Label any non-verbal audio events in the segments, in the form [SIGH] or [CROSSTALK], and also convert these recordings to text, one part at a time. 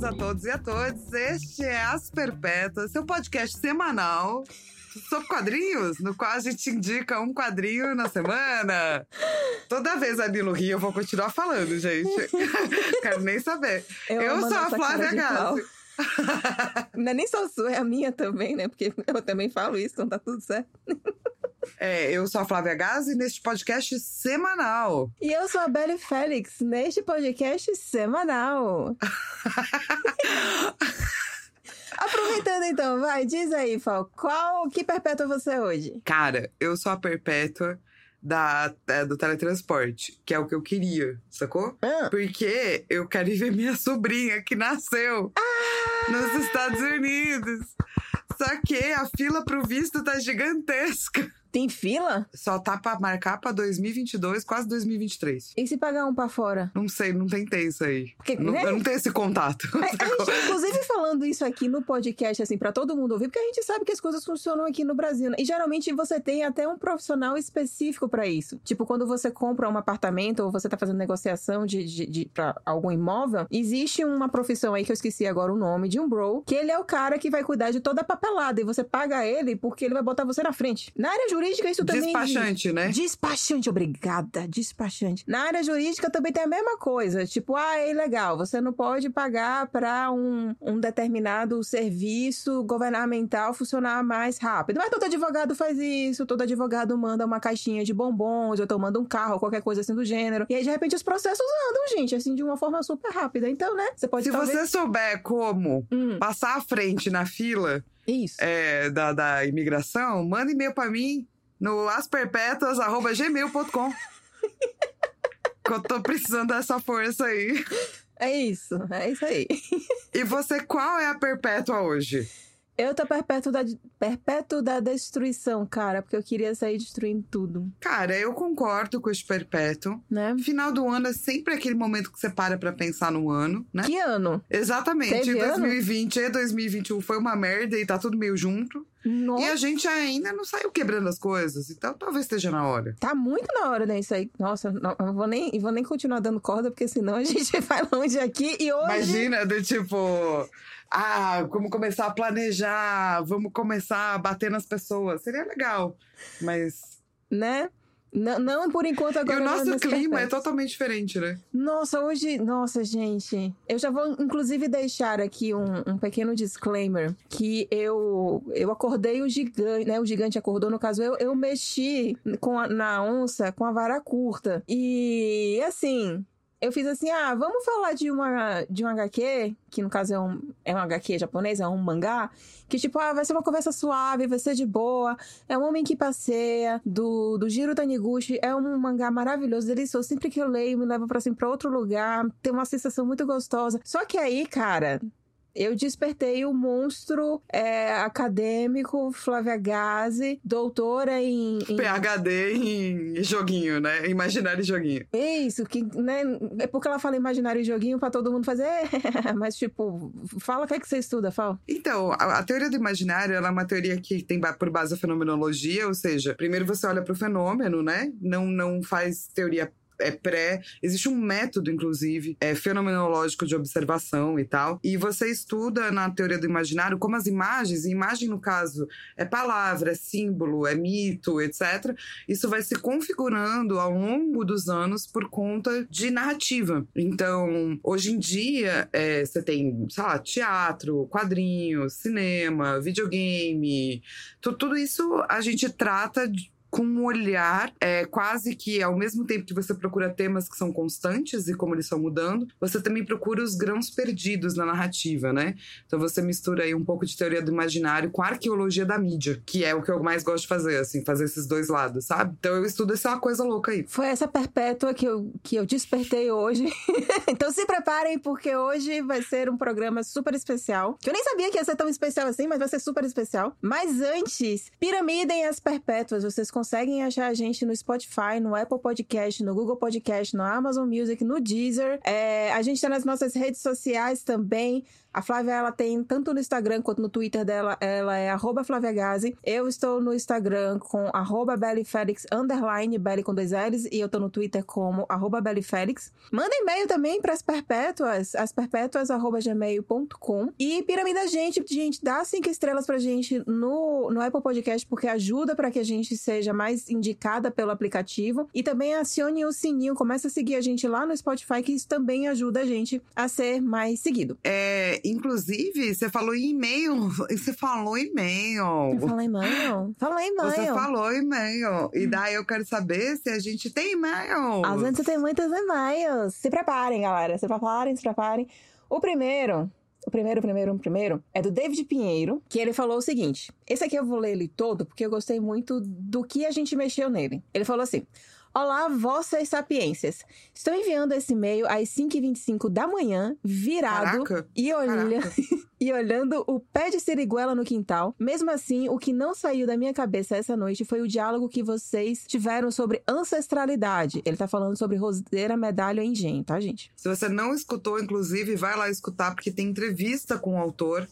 bem-vindos a todos e a todas. Este é As Perpétuas, seu podcast semanal sobre quadrinhos, no qual a gente indica um quadrinho na semana. Toda vez a Nilo ri, eu vou continuar falando, gente. [LAUGHS] Quero nem saber. Eu, Eu sou a Flávia. Gassi. Não é nem só a sua, é a minha também, né? Porque eu também falo isso, então tá tudo certo. É, eu sou a Flávia Gazi neste podcast semanal. E eu sou a Belle Félix, neste podcast semanal. [LAUGHS] Aproveitando então, vai, diz aí, Fal, qual, que perpétua você é hoje? Cara, eu sou a perpétua da, é, do teletransporte, que é o que eu queria, sacou? Ah, Porque eu quero ir ver minha sobrinha que nasceu nos Estados Unidos. Só que a fila pro visto tá gigantesca. Tem fila? Só tá pra marcar pra 2022, quase 2023. E se pagar um pra fora? Não sei, não tentei isso aí. Porque, Não- né? eu não tenho esse contato. A, [LAUGHS] a gente, inclusive, falando isso aqui no podcast, assim, pra todo mundo ouvir, porque a gente sabe que as coisas funcionam aqui no Brasil. né? E geralmente você tem até um profissional específico pra isso. Tipo, quando você compra um apartamento ou você tá fazendo negociação de, de, de, pra algum imóvel, existe uma profissão aí que eu esqueci agora o nome, de um bro, que ele é o cara que vai cuidar de toda a papelada. E você paga ele porque ele vai botar você na frente. Na área jurídica, isso também. existe. Despachante, né? Despachante, obrigada, despachante. Na área jurídica também tem a mesma coisa. Tipo, ah, é ilegal, você não pode pagar para um, um determinado serviço governamental funcionar mais rápido. Mas todo advogado faz isso, todo advogado manda uma caixinha de bombons, ou então manda um carro, qualquer coisa assim do gênero. E aí, de repente, os processos andam, gente, assim, de uma forma super rápida. Então, né, você pode Se talvez... você souber como Hum, passar à frente na fila isso. é, da, da imigração, manda e-mail pra mim no asperpetuas.gmail.com. [LAUGHS] que eu tô precisando dessa força aí. É isso, é isso aí. E você, qual é a perpétua hoje? Eu tô perpétuo da, perpétuo da destruição, cara, porque eu queria sair destruindo tudo, Cara, eu concordo com esse perpétuo. né? Final do ano é sempre aquele momento que você para pra pensar no ano, né? Que ano? Exatamente. Teve ano? 2020 e 2021 foi uma merda e tá tudo meio junto. Nossa, E a gente ainda não saiu quebrando as coisas, então talvez esteja na hora. tá muito na hora disso aí. Nossa, não, eu vou nem, eu vou nem continuar dando corda, porque senão a [LAUGHS] gente vai longe aqui. E hoje. Imagina, do tipo, ah, como começar a planejar, vamos começar a bater nas pessoas. Seria legal, mas. Né? Não, não por enquanto E agora. o nosso nesse clima é totalmente diferente, né? Nossa, hoje. Nossa, gente. Eu já vou, inclusive, deixar aqui um, um pequeno disclaimer: que eu, eu acordei o gigante, né? O gigante acordou, no caso, eu, eu mexi com a- na onça com a vara curta. E assim. Eu fiz assim, ah, vamos falar de uma de um HQ, que no caso é um, é um HQ japonês, é um mangá, que tipo, ah, vai ser uma conversa suave, vai ser de boa, é um homem que passeia, do, do Jiro Taniguchi, é um mangá maravilhoso, delicioso, sempre que eu leio me leva pra, assim, pra outro lugar, tem uma sensação muito gostosa. Só que aí, cara, eu despertei o monstro é, acadêmico Flávia Gazi, doutora em... em... PHD em joguinho, né? Imaginário e joguinho. Isso, que, né? É porque ela fala imaginário e joguinho pra todo mundo fazer. [LAUGHS] Mas, tipo, fala o que é que você estuda, Fal. Então, a, a teoria do imaginário ela é uma teoria que tem por base a fenomenologia, ou seja, primeiro você olha para o fenômeno, né? Não, não faz teoria é pré, existe um método, inclusive, é fenomenológico de observação e tal. E você estuda na teoria do imaginário como as imagens, e imagem, no caso, é palavra, é símbolo, é mito, etc. Isso vai se configurando ao longo dos anos por conta de narrativa. Então, hoje em dia, é, você tem, sei lá, teatro, quadrinhos, cinema, videogame, tu- tudo isso a gente trata de- com um olhar é, quase que ao mesmo tempo que você procura temas que são constantes e como eles estão mudando, você também procura os grãos perdidos na narrativa, né? Então você mistura aí um pouco de teoria do imaginário com a arqueologia da mídia, que é o que eu mais gosto de fazer, assim, fazer esses dois lados, sabe? Então eu estudo essa coisa louca aí. Foi essa perpétua que eu, que eu despertei hoje. [LAUGHS] então se preparem, porque hoje vai ser um programa super especial. Que eu nem sabia que ia ser tão especial assim, mas vai ser super especial. Mas antes, piramidem as perpétuas. Vocês conseguem achar a gente no Spotify, no Apple Podcast, no Google Podcast, no Amazon Music, no Deezer. É, a gente tá nas nossas redes sociais também. A Flávia, ela tem tanto no Instagram quanto no Twitter dela, ela é arroba Gazi. Eu estou no Instagram com arroba underline Belly com dois L's, e eu tô no Twitter como arroba. Manda e-mail também para as perpétuas, as. E Piramida Gente, gente, dá cinco estrelas pra gente no, no Apple Podcast, porque ajuda para que a gente seja mais indicada pelo aplicativo. E também acione o sininho, começa a seguir a gente lá no Spotify, que isso também ajuda a gente a ser mais seguido. É, inclusive, você falou em e-mail. [LAUGHS] Você falou e-mail. Eu falei e-mail? Falei e-mail. Você falou e-mail. E hum. daí eu quero saber se a gente tem e-mail. A gente tem muitos e-mails. Se preparem, galera. Se preparem, se preparem. O primeiro o primeiro, primeiro, primeiro é do David Pinheiro, que ele falou o seguinte: esse aqui eu vou ler ele todo porque eu gostei muito do que a gente mexeu nele. Ele falou assim: Olá, vossas sapiências. Estou enviando esse e-mail às 5h25 da manhã, virado e, olha... [LAUGHS] e olhando o pé de siriguela no quintal. Mesmo assim, o que não saiu da minha cabeça essa noite foi o diálogo que vocês tiveram sobre ancestralidade. Ele tá falando sobre Roseira Medalha Engenho, tá, gente? Se você não escutou, inclusive, vai lá escutar, porque tem entrevista com o autor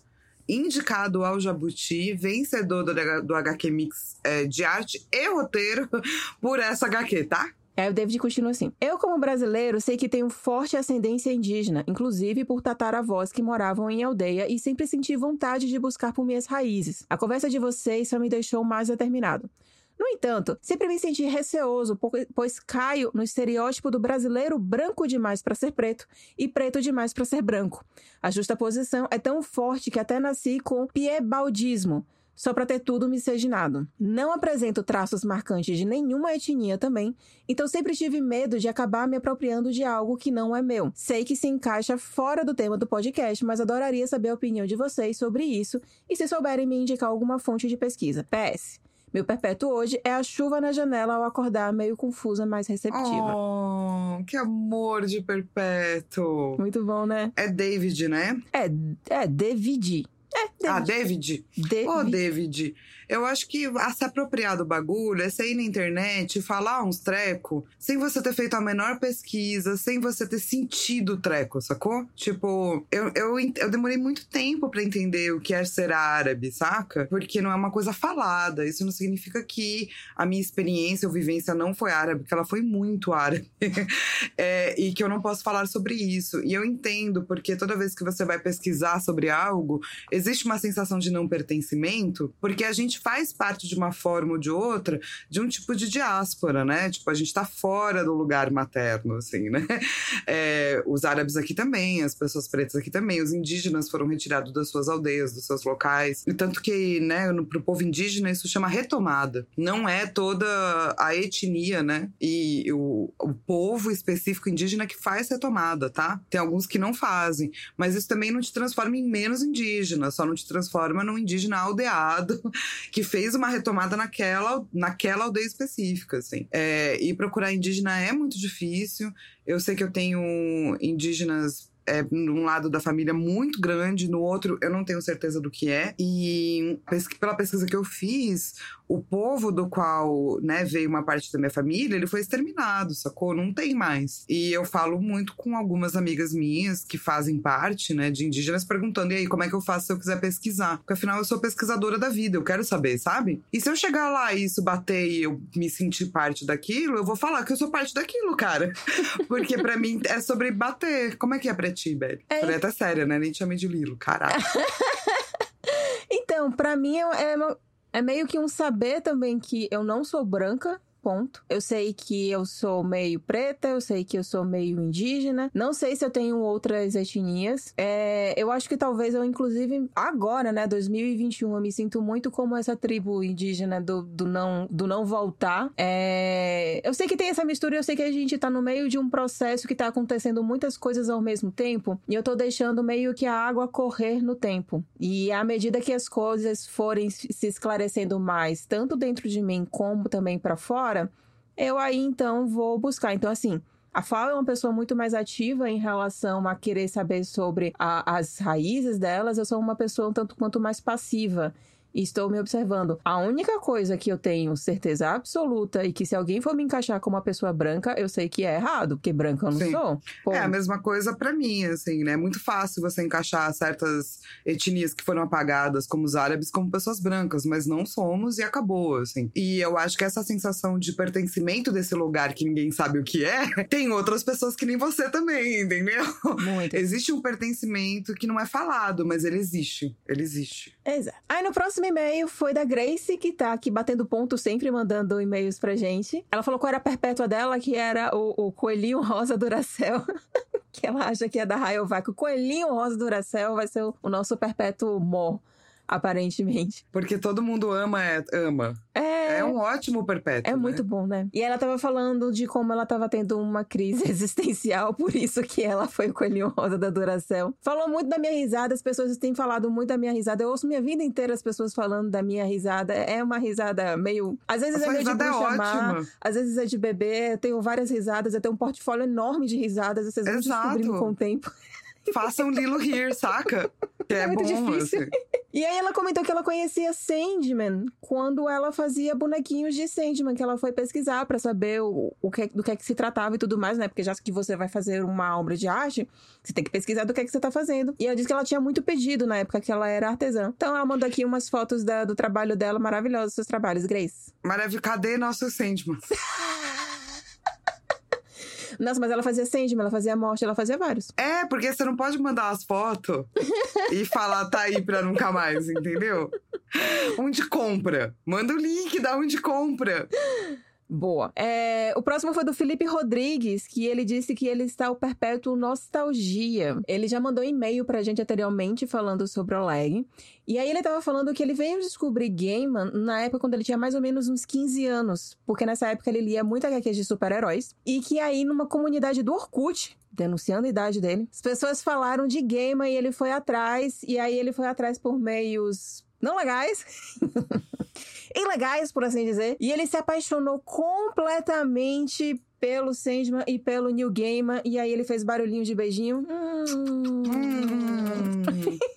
indicado ao Jabuti, vencedor do, do HQ Mix é, de arte e roteiro [LAUGHS] por essa HQ, tá? Aí o David continua assim: Eu, como brasileiro, sei que tenho forte ascendência indígena, inclusive por tataravós que moravam em aldeia e sempre senti vontade de buscar por minhas raízes. A conversa de vocês só me deixou mais determinado. No entanto, sempre me senti receoso, pois caio no estereótipo do brasileiro branco demais para ser preto e preto demais para ser branco. A justa posição é tão forte que até nasci com piebaldismo, só para ter tudo miscigenado. Não apresento traços marcantes de nenhuma etnia também, então sempre tive medo de acabar me apropriando de algo que não é meu. Sei que se encaixa fora do tema do podcast, mas adoraria saber a opinião de vocês sobre isso e se souberem me indicar alguma fonte de pesquisa. PS. Meu perpétuo hoje é a chuva na janela ao acordar meio confusa, mas receptiva. Oh, que amor de perpétuo. Muito bom, né? É David, né? É, é David. É, David. Ah, David? David. Oh, David. Eu acho que a se apropriar do bagulho é você ir na internet e falar uns treco sem você ter feito a menor pesquisa, sem você ter sentido o treco, sacou? Tipo, eu, eu, eu demorei muito tempo para entender o que é ser árabe, saca? Porque não é uma coisa falada. Isso não significa que a minha experiência ou vivência não foi árabe, que ela foi muito árabe. [LAUGHS] é, e que eu não posso falar sobre isso. E eu entendo, porque toda vez que você vai pesquisar sobre algo, existe uma sensação de não pertencimento, porque a gente faz parte de uma forma ou de outra de um tipo de diáspora, né? Tipo, a gente tá fora do lugar materno, assim, né? [LAUGHS] É, os árabes aqui também, as pessoas pretas aqui também, os indígenas foram retirados das suas aldeias, dos seus locais. E tanto que, né, pro povo indígena isso chama retomada. Não é toda a etnia, né? E o, o povo específico indígena que faz retomada, tá? Tem alguns que não fazem, mas isso também não te transforma em menos indígena, só não transforma num indígena aldeado [LAUGHS] que fez uma retomada naquela, naquela aldeia específica, assim. É, e procurar indígena é muito difícil. Eu sei que eu tenho indígenas é, num lado da família muito grande, no outro eu não tenho certeza do que é. E pela pesquisa que eu fiz, o povo do qual né, veio uma parte da minha família, ele foi exterminado, sacou? Não tem mais. E eu falo muito com algumas amigas minhas que fazem parte né, de indígenas, perguntando: e aí, como é que eu faço se eu quiser pesquisar? Porque afinal eu sou pesquisadora da vida, eu quero saber, sabe? E se eu chegar lá e isso bater e eu me sentir parte daquilo, eu vou falar que eu sou parte daquilo, cara. [LAUGHS] Porque para mim é sobre bater. Como é que é pra ti, Belle? É... Falei até séria, né? Nem te chamei de Lilo, caralho. [LAUGHS] então, para mim é, é é meio que um saber também que eu não sou branca, Eu sei que eu sou meio preta, eu sei que eu sou meio indígena. Não sei se eu tenho outras etnias. É, eu acho que talvez eu, inclusive, agora, né, 2021, eu me sinto muito como essa tribo indígena do, do, não, do não voltar. É, eu sei que tem essa mistura eu sei que a gente tá no meio de um processo que tá acontecendo muitas coisas ao mesmo tempo. E eu tô deixando meio que a água correr no tempo. E à medida que as coisas forem se esclarecendo mais, tanto dentro de mim como também para fora, fora, eu aí então vou buscar. Então, assim, a Fala é uma pessoa muito mais ativa em relação a querer saber sobre a, as raízes delas. Eu sou uma pessoa um tanto quanto mais passiva. E estou me observando. A única coisa que eu tenho certeza absoluta e que se alguém for me encaixar como uma pessoa branca, eu sei que é errado, porque branca eu não Sim. sou. Pô, É a mesma coisa pra mim, assim, né? É muito fácil você encaixar certas etnias que foram apagadas, como os árabes, como pessoas brancas, mas não somos e acabou, assim. E eu acho que essa sensação de pertencimento desse lugar que ninguém sabe o que é, [LAUGHS] tem outras pessoas que nem você também, entendeu? muito. Existe um pertencimento que não é falado, mas ele existe. Ele existe. Exato. Aí no próximo e-mail foi da Grace, que tá aqui batendo ponto, sempre mandando e-mails pra gente. Ela falou qual era a perpétua dela, que era o, o coelhinho rosa Duracell. [LAUGHS] que ela acha que é da Rayovac. O coelhinho rosa Duracell vai ser o, o nosso perpétuo mó, aparentemente. Porque todo mundo ama, é, ama. É, É um ótimo perpétuo. É né? muito bom, né? E ela tava falando de como ela tava tendo uma crise [LAUGHS] existencial, por isso que ela foi o coelhinho rosa da Duracell. Falou muito da minha risada, as pessoas têm falado muito da minha risada. Eu ouço minha vida inteira as pessoas falando da minha risada. É uma risada meio. Às vezes é meio de é bruxa ótima. às vezes é de bebê. Eu tenho várias risadas, eu tenho um portfólio enorme de risadas, vocês vão Exato. descobrindo com o tempo. Façam Lilo rir, saca? Que é, É muito bom, difícil. assim. E aí ela comentou que ela conhecia Sandman quando ela fazia bonequinhos de Sandman, que ela foi pesquisar pra saber o, o que, do que é que se tratava e tudo mais, né? Porque já que você vai fazer uma obra de arte, você tem que pesquisar do que é que você tá fazendo. E ela disse que ela tinha muito pedido na época que ela era artesã. Então ela mandou aqui umas fotos da- do trabalho dela, maravilhosos seus trabalhos, Grace. Maravilha, cadê nosso Sandman? [LAUGHS] Nossa, mas ela fazia Sandman, ela fazia morte, ela fazia vários. É, porque você não pode mandar as fotos e falar tá aí pra nunca mais, entendeu? Onde compra? Manda o link da onde compra. Boa. É, o próximo foi do Felipe Rodrigues, que ele disse que ele está o perpétuo nostalgia. Ele já mandou e-mail pra gente anteriormente falando sobre o lag. E aí ele tava falando que ele veio descobrir Gaiman na época quando ele tinha mais ou menos uns 15 anos. Porque nessa época ele lia muito HQs de super-heróis. E que aí numa comunidade do Orkut, denunciando a idade dele, as pessoas falaram de Gaiman e ele foi atrás. E aí ele foi atrás por meios não legais. [LAUGHS] ilegais, por assim dizer. E ele se apaixonou completamente pelo Sandman e pelo New Gaiman. E aí ele fez barulhinho de beijinho. Hum. [LAUGHS]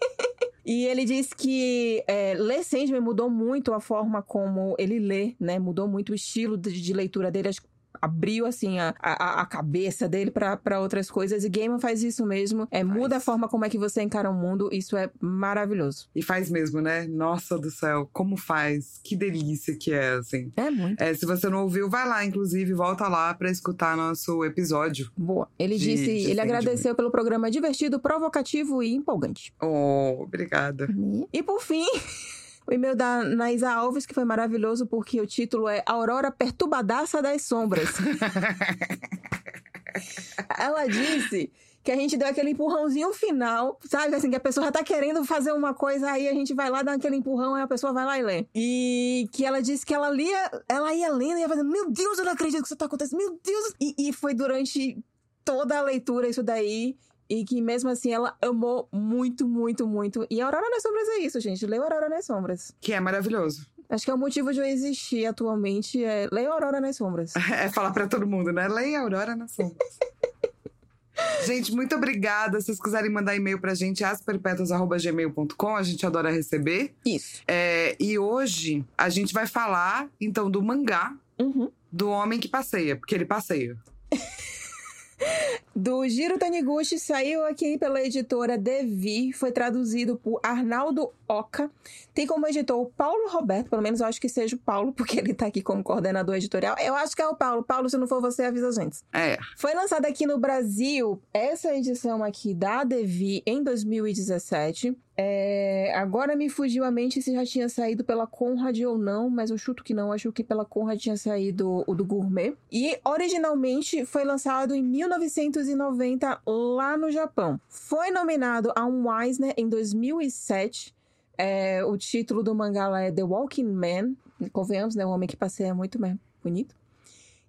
E ele disse que é, ler Sandman mudou muito a forma como ele lê, né? Mudou muito o estilo de, de leitura dele. Acho que abriu, assim, a, a, a cabeça dele para outras coisas. E Gaiman faz isso mesmo. É, muda a forma como é que você encara o mundo. Isso é maravilhoso. E faz mesmo, né? Nossa do céu, como faz? Que delícia que é, assim. É muito. É, se você não ouviu, vai lá, inclusive, volta lá pra escutar nosso episódio. Boa. Ele De- disse, de ele Sandman. agradeceu pelo programa divertido, provocativo e empolgante. Oh, obrigada. E por fim, [LAUGHS] o e-mail da Naisa Alves, que foi maravilhoso porque o título é Aurora Perturbadaça das Sombras. [LAUGHS] Ela disse que a gente deu aquele empurrãozinho final, sabe? Assim, que a pessoa já tá querendo fazer uma coisa, aí a gente vai lá, dá aquele empurrão, aí a pessoa vai lá e lê. E que ela disse que ela lia, ela ia lendo e ia fazendo, meu Deus, eu não acredito que isso tá acontecendo, meu Deus! E, e foi durante toda a leitura isso daí. E que mesmo assim ela amou muito, muito, muito. E Aurora nas Sombras é isso, gente. Leia Aurora nas Sombras. Que é maravilhoso. Acho que é o motivo de eu existir atualmente. É leia Aurora nas Sombras. [LAUGHS] É falar pra todo mundo, né? Leia Aurora na sombra. [LAUGHS] Gente, muito obrigada. Se vocês quiserem mandar e-mail pra gente, asperpetuas.gmail.com, a gente adora receber. Isso. É, e hoje a gente vai falar, então, do mangá Uhum. do Homem que Passeia, porque ele passeia. [LAUGHS] Do Giro Taniguchi saiu aqui pela editora Devi, foi traduzido por Arnaldo Oca. Tem como editor o Paulo Roberto, pelo menos eu acho que seja o Paulo, [LAUGHS] porque ele tá aqui como coordenador editorial. Eu acho que é o Paulo. Paulo, se não for você, avisa a gente. É, Foi lançada aqui no Brasil essa edição aqui da Devi em 2017. É, agora me fugiu a mente se já tinha saído pela Conrad ou não, mas eu chuto que não. Acho que pela Conrad tinha saído o do Gourmet. E originalmente foi lançado em 1990 lá no Japão. Foi nominado a um Eisner em 2007. É, o título do mangá lá é The Walking Man. Convenhamos, né? O homem que passeia é muito mesmo. Bonito.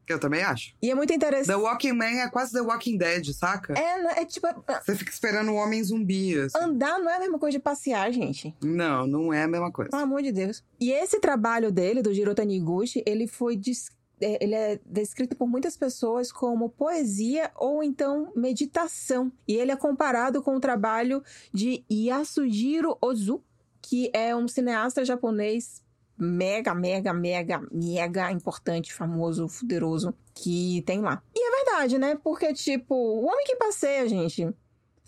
Eu também acho. E é muito interessante. The Walking Man é quase The Walking Dead, saca? É, é tipo. Você fica esperando o homem zumbi, assim. Andar não é a mesma coisa de passear, gente. Não, não é a mesma coisa. Pelo amor de Deus. E esse trabalho dele, do Jiro Taniguchi, ele foi. des- é, Ele é descrito por muitas pessoas como poesia ou então meditação. E ele é comparado com o trabalho de Yasujiro Ozu, que é um cineasta japonês mega, mega, mega, mega importante, famoso, poderoso que tem lá. E é verdade, né? Porque, tipo, o homem que passeia, gente.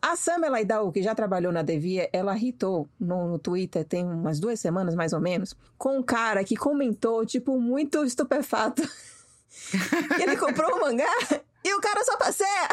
A Sam Laidao, que já trabalhou na Devia, ela irritou no, no, Twitter, tem umas duas semanas mais ou menos, com um cara que comentou, tipo, muito estupefato. [LAUGHS] ele comprou o um mangá e o cara só passeia.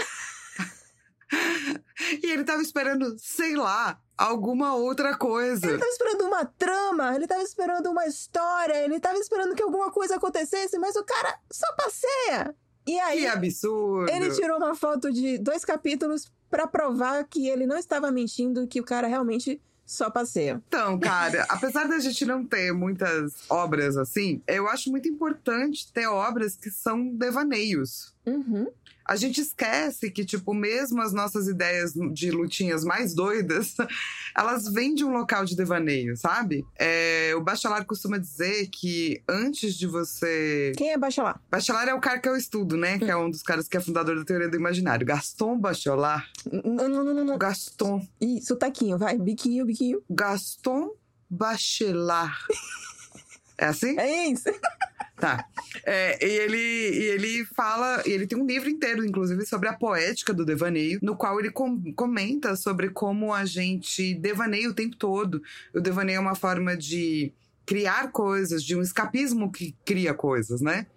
E ele tava esperando, sei lá, alguma outra coisa. Ele tava esperando uma trama, ele tava esperando uma história, ele tava esperando que alguma coisa acontecesse, mas o cara só passeia. E aí. Que absurdo! Ele tirou uma foto de dois capítulos para provar que ele não estava mentindo, que o cara realmente só passeia. Então, cara, [LAUGHS] apesar da gente não ter muitas obras assim, eu acho muito importante ter obras que são devaneios. Uhum. A gente esquece que, tipo, mesmo as nossas ideias de lutinhas mais doidas, [LAUGHS] elas vêm de um local de devaneio, sabe? É, o Bachelar costuma dizer que antes de você. Quem é Bachelar? Bachelar é o cara que eu estudo, né? Que é um dos caras que é fundador da teoria do imaginário. Gaston Bachelard. Não, não, não, não. Gaston. Ih, sotaquinho, vai. Biquinho, biquinho. Gaston Bachelard. [LAUGHS] é assim? É isso. Tá. É, e, ele, e ele fala, e ele tem um livro inteiro, inclusive, sobre a poética do devaneio, no qual ele com, comenta sobre como a gente devaneia o tempo todo. O devaneio é uma forma de criar coisas, de um escapismo que cria coisas, né?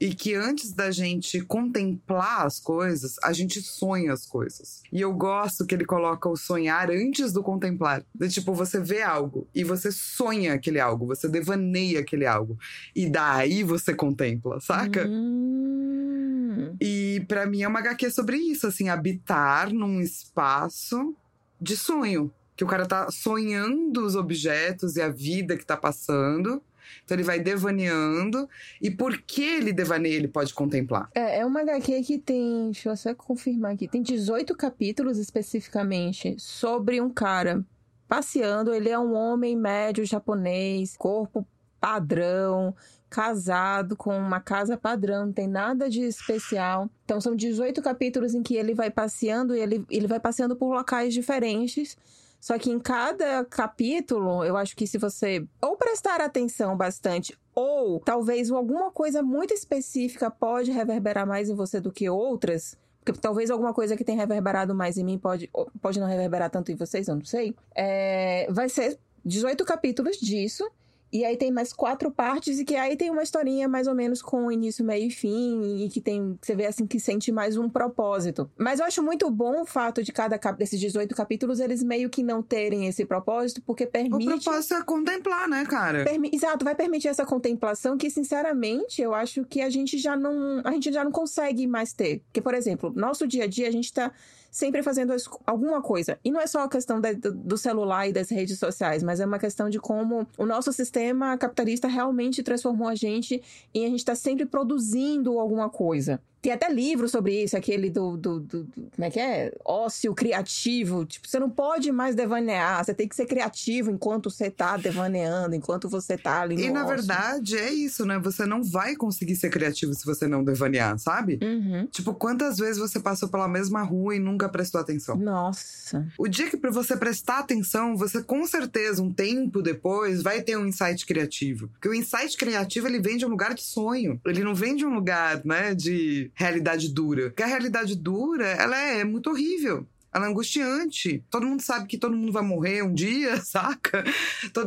E que antes da gente contemplar as coisas, a gente sonha as coisas. E eu gosto que ele coloca o sonhar antes do contemplar. De, tipo, você vê algo e você sonha aquele algo, você devaneia aquele algo. E daí você contempla, saca? Hum. E para mim é uma HQ sobre isso, assim, habitar num espaço de sonho. Que o cara tá sonhando os objetos e a vida que tá passando. Então ele vai devaneando. E por que ele devaneia, ele pode contemplar. É, é uma HQ que tem, deixa eu só confirmar aqui, tem 18 capítulos especificamente sobre um cara passeando. Ele é um homem médio japonês, corpo padrão, casado com uma casa padrão, não tem nada de especial. Então são 18 capítulos em que ele vai passeando e ele, ele vai passeando por locais diferentes só que em cada capítulo, eu acho que se você ou prestar atenção bastante, ou talvez alguma coisa muito específica pode reverberar mais em você do que outras. Porque talvez alguma coisa que tem reverberado mais em mim pode, pode não reverberar tanto em vocês, eu não sei. É, vai ser 18 capítulos disso. E aí tem mais quatro partes e que aí tem uma historinha mais ou menos com início, meio e fim e que tem, você vê assim que sente mais um propósito. Mas eu acho muito bom o fato de cada desses 18 capítulos eles meio que não terem esse propósito, porque permite O propósito é contemplar, né, cara? Permi... Exato, vai permitir essa contemplação que sinceramente eu acho que a gente já não a gente já não consegue mais ter. Porque por exemplo, nosso dia a dia a gente tá sempre fazendo alguma coisa. E não é só a questão da, do celular e das redes sociais, mas é uma questão de como o nosso sistema capitalista realmente transformou a gente e a gente está sempre produzindo alguma coisa. Tem até livro sobre isso, aquele do, do, do, do, Como é que é? Ócio criativo. Tipo, você não pode mais devanear, você tem que ser criativo enquanto você tá devaneando, enquanto você tá ali E na ócio. verdade é isso, né? Você não vai conseguir ser criativo se você não devanear, sabe? Uhum. Tipo, quantas vezes você passou pela mesma rua e nunca prestou atenção? Nossa. O dia que pra você prestar atenção, você com certeza, um tempo depois, vai ter um insight criativo. Porque o insight criativo, ele vem de um lugar de sonho. Ele não vem de um lugar, né, de realidade dura. Porque a realidade dura, ela é, muito horrível. Ela é angustiante. Todo mundo sabe que todo mundo vai morrer um dia, [LAUGHS] saca?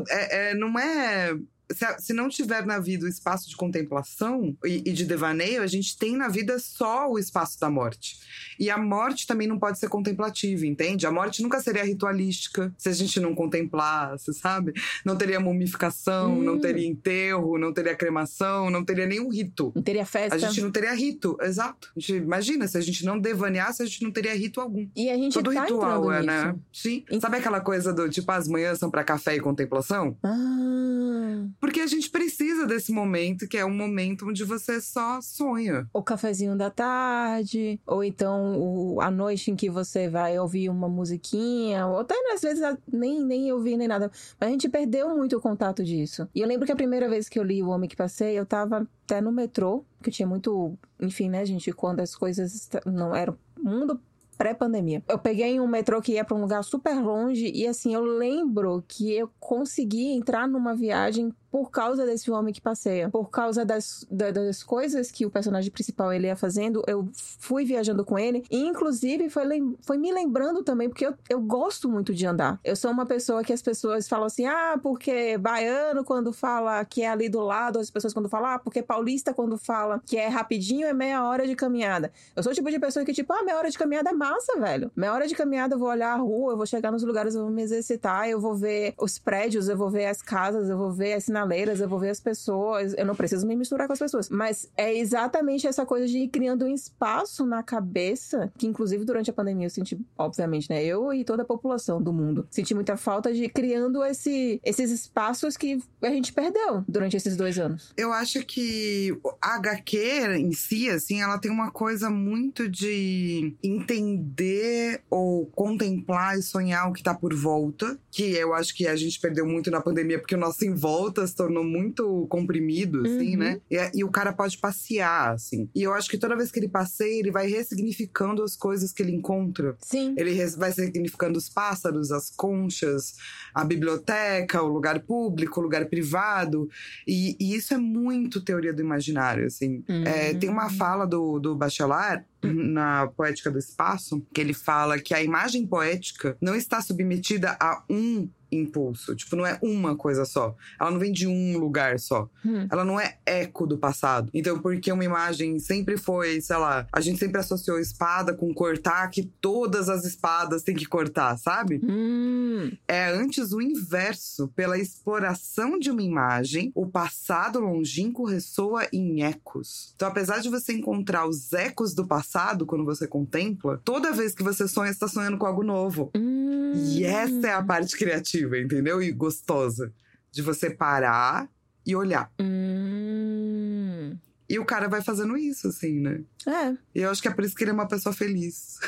É, é, não é se, se, não tiver na vida o espaço de contemplação e, e, de devaneio, a gente tem na vida só o espaço da morte. E a morte também não pode ser contemplativa, entende? A morte nunca seria ritualística se a gente não contemplasse, sabe? Não teria mumificação, hum. não teria enterro, não teria cremação, não teria nenhum rito. Não teria festa. A gente não teria rito, exato. Gente, imagina, se a gente não devaneasse, a gente não teria rito algum. E a gente Todo tá ritual é, nisso. né? Sim. Sabe aquela coisa do tipo, as manhãs são para café e contemplação? Ah. Porque a gente precisa desse momento, que é um momento onde você só sonha. O cafezinho da tarde, ou então o, a noite em que você vai ouvir uma musiquinha, ou até às vezes nem, nem ouvir nem nada. Mas a gente perdeu muito o contato disso. E eu lembro que a primeira vez que eu li O Homem que Passei, eu tava até no metrô, que tinha muito. Enfim, né, gente, quando as coisas não eram. Mundo pré-pandemia. Eu peguei um metrô que ia para um lugar super longe e assim, eu lembro que eu consegui entrar numa viagem por causa desse homem que passeia, por causa das, das coisas que o personagem principal ele ia fazendo, eu fui viajando com ele e inclusive foi, foi me lembrando também, porque eu, eu gosto muito de andar. Eu sou uma pessoa que as pessoas falam assim, ah, porque baiano quando fala que é ali do lado, as pessoas quando falam, ah, porque paulista quando fala que é rapidinho é meia hora de caminhada. Eu sou o tipo de pessoa que tipo, ah, meia hora de caminhada é massa, velho. Meia hora de caminhada eu vou olhar a rua, eu vou chegar nos lugares, eu vou me exercitar, eu vou ver os prédios, eu vou ver as casas, eu vou ver as sinaleiras, eu vou ver as pessoas, eu não preciso me misturar com as pessoas. Mas é exatamente essa coisa de ir criando um espaço na cabeça, que inclusive durante a pandemia eu senti, obviamente, né? Eu e toda a população do mundo. Senti muita falta de criando esse, esses espaços que a gente perdeu durante esses dois anos. Eu acho que a HQ em si, assim, ela tem uma coisa muito de entender ou contemplar e sonhar o que tá por volta, que eu acho que a gente perdeu muito na pandemia, porque o nosso em volta se tornou muito comprimido, assim, né? uhum. né? E, e, o cara pode passear, assim. E eu acho que toda vez que ele passeia, ele vai ressignificando as coisas que ele encontra. Sim. Ele vai significando os pássaros, as conchas, a biblioteca, o lugar público, o lugar privado. E, e isso é muito teoria do imaginário, assim. Uhum. É, tem uma fala do, do Bachelard na Poética do Espaço, que ele fala que a imagem poética não está submetida a um impulso. Tipo, não é uma coisa só. Ela não vem de um lugar só. Hum. Ela não é eco do passado. Então, porque uma imagem sempre foi, sei lá, a gente sempre associou espada com cortar, que todas as espadas têm que cortar, sabe? Hum. É antes o inverso. Pela exploração de uma imagem, o passado longínquo ressoa em ecos. Então, apesar de você encontrar os ecos do passado quando você contempla, toda vez que você sonha, está sonhando com algo novo. Hum. E essa é a parte criativa entendeu? E gostosa. De você parar e olhar. Hum. E o cara vai fazendo isso, assim, né? É. E eu acho que é por isso que ele é uma pessoa feliz.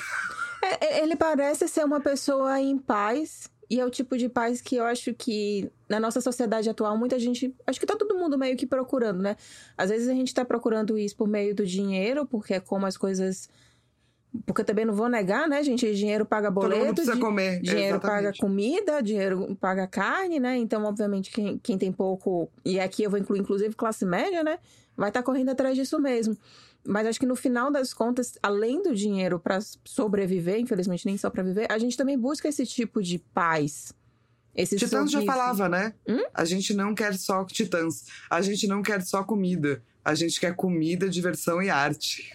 É, ele parece ser uma pessoa em paz. E é o tipo de paz que eu acho que na nossa sociedade atual, muita gente. Acho que tá todo mundo meio que procurando, né? Às vezes a gente tá procurando isso por meio do dinheiro, porque é como as coisas porque eu também não vou negar, né, gente? Dinheiro paga boleto. Precisa comer. Dinheiro paga comida, dinheiro paga carne, né? Então, obviamente, quem, quem tem pouco, e aqui eu vou incluir, inclusive, classe média, né? Vai estar tá correndo atrás disso mesmo. Mas acho que no final das contas, além do dinheiro para sobreviver, infelizmente nem só para viver, a gente também busca esse tipo de paz. Esse Titãs já falava, né? Hum? A gente não quer só titãs. A gente não quer só comida a gente quer comida, diversão e arte.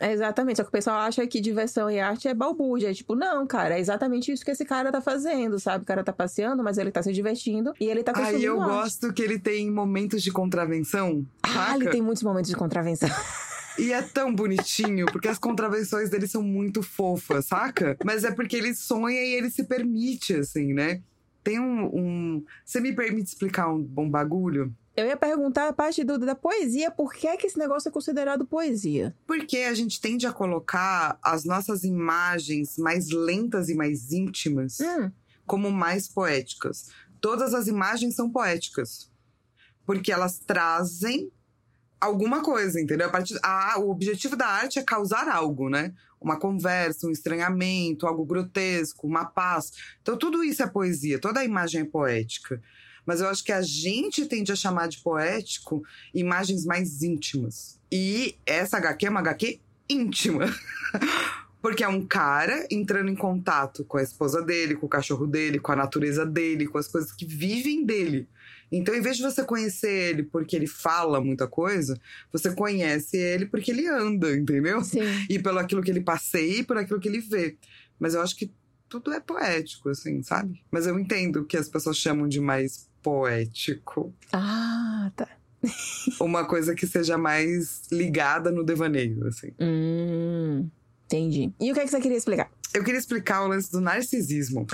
É, exatamente. Só que o pessoal acha que diversão e arte é balbúrdia. É tipo, não, cara, é exatamente isso que esse cara tá fazendo, sabe? O cara tá passeando, mas ele tá se divertindo e ele tá consumindo Aí eu arte. gosto que ele tem momentos de contravenção. Ah, saca? ele tem muitos momentos de contravenção. [LAUGHS] E é tão bonitinho, porque as contravenções dele são muito fofas, saca? Mas é porque ele sonha e ele se permite, assim, né? Tem um. um... Você me permite explicar um bom bagulho? Eu ia perguntar a parte do, da poesia, por que, é que esse negócio é considerado poesia? Porque a gente tende a colocar as nossas imagens mais lentas e mais íntimas hum. como mais poéticas. Todas as imagens são poéticas. Porque elas trazem alguma coisa, entendeu? A partir, a, o objetivo da arte é causar algo, né? Uma conversa, um estranhamento, algo grotesco, uma paz. Então, tudo isso é poesia, toda a imagem é poética. Mas eu acho que a gente tende a chamar de poético imagens mais íntimas. E essa HQ é uma HQ íntima. [LAUGHS] Porque é um cara entrando em contato com a esposa dele, com o cachorro dele, com a natureza dele, com as coisas que vivem dele. Então, em vez de você conhecer ele porque ele fala muita coisa, você conhece ele porque ele anda, entendeu? Sim. E pelo aquilo que ele passeia e por aquilo que ele vê. Mas eu acho que tudo é poético, assim, sabe? Mas eu entendo que as pessoas chamam de mais poético. Ah, tá. Uma coisa que seja mais ligada no devaneio, assim. Hum, entendi. E o que, é que você queria explicar? Eu queria explicar o lance do narcisismo.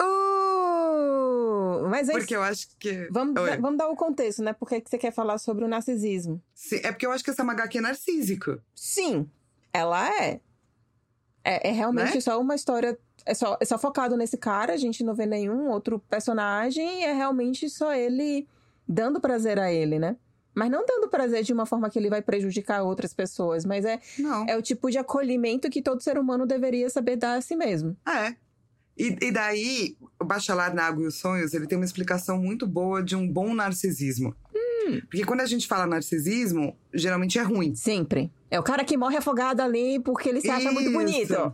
Uh, mas é Porque eu acho que. Vamos, vamos dar o contexto, né? Por que você quer falar sobre o narcisismo? Sim, é porque eu acho que essa é HQ narcísica. Sim, ela é. É, é realmente né? só uma história é só, é só focado nesse cara, a gente não vê nenhum outro personagem, é realmente só ele dando prazer a ele, né? Mas não dando prazer de uma forma que ele vai prejudicar outras pessoas. Mas é, Não. é o tipo de acolhimento que todo ser humano deveria saber dar a si mesmo. É. E, e daí, o Bachelar na Água e os Sonhos, ele tem uma explicação muito boa de um bom narcisismo. Porque quando a gente fala narcisismo, geralmente é ruim. Sempre. É o cara que morre afogado ali porque ele se acha muito Isso. bonito.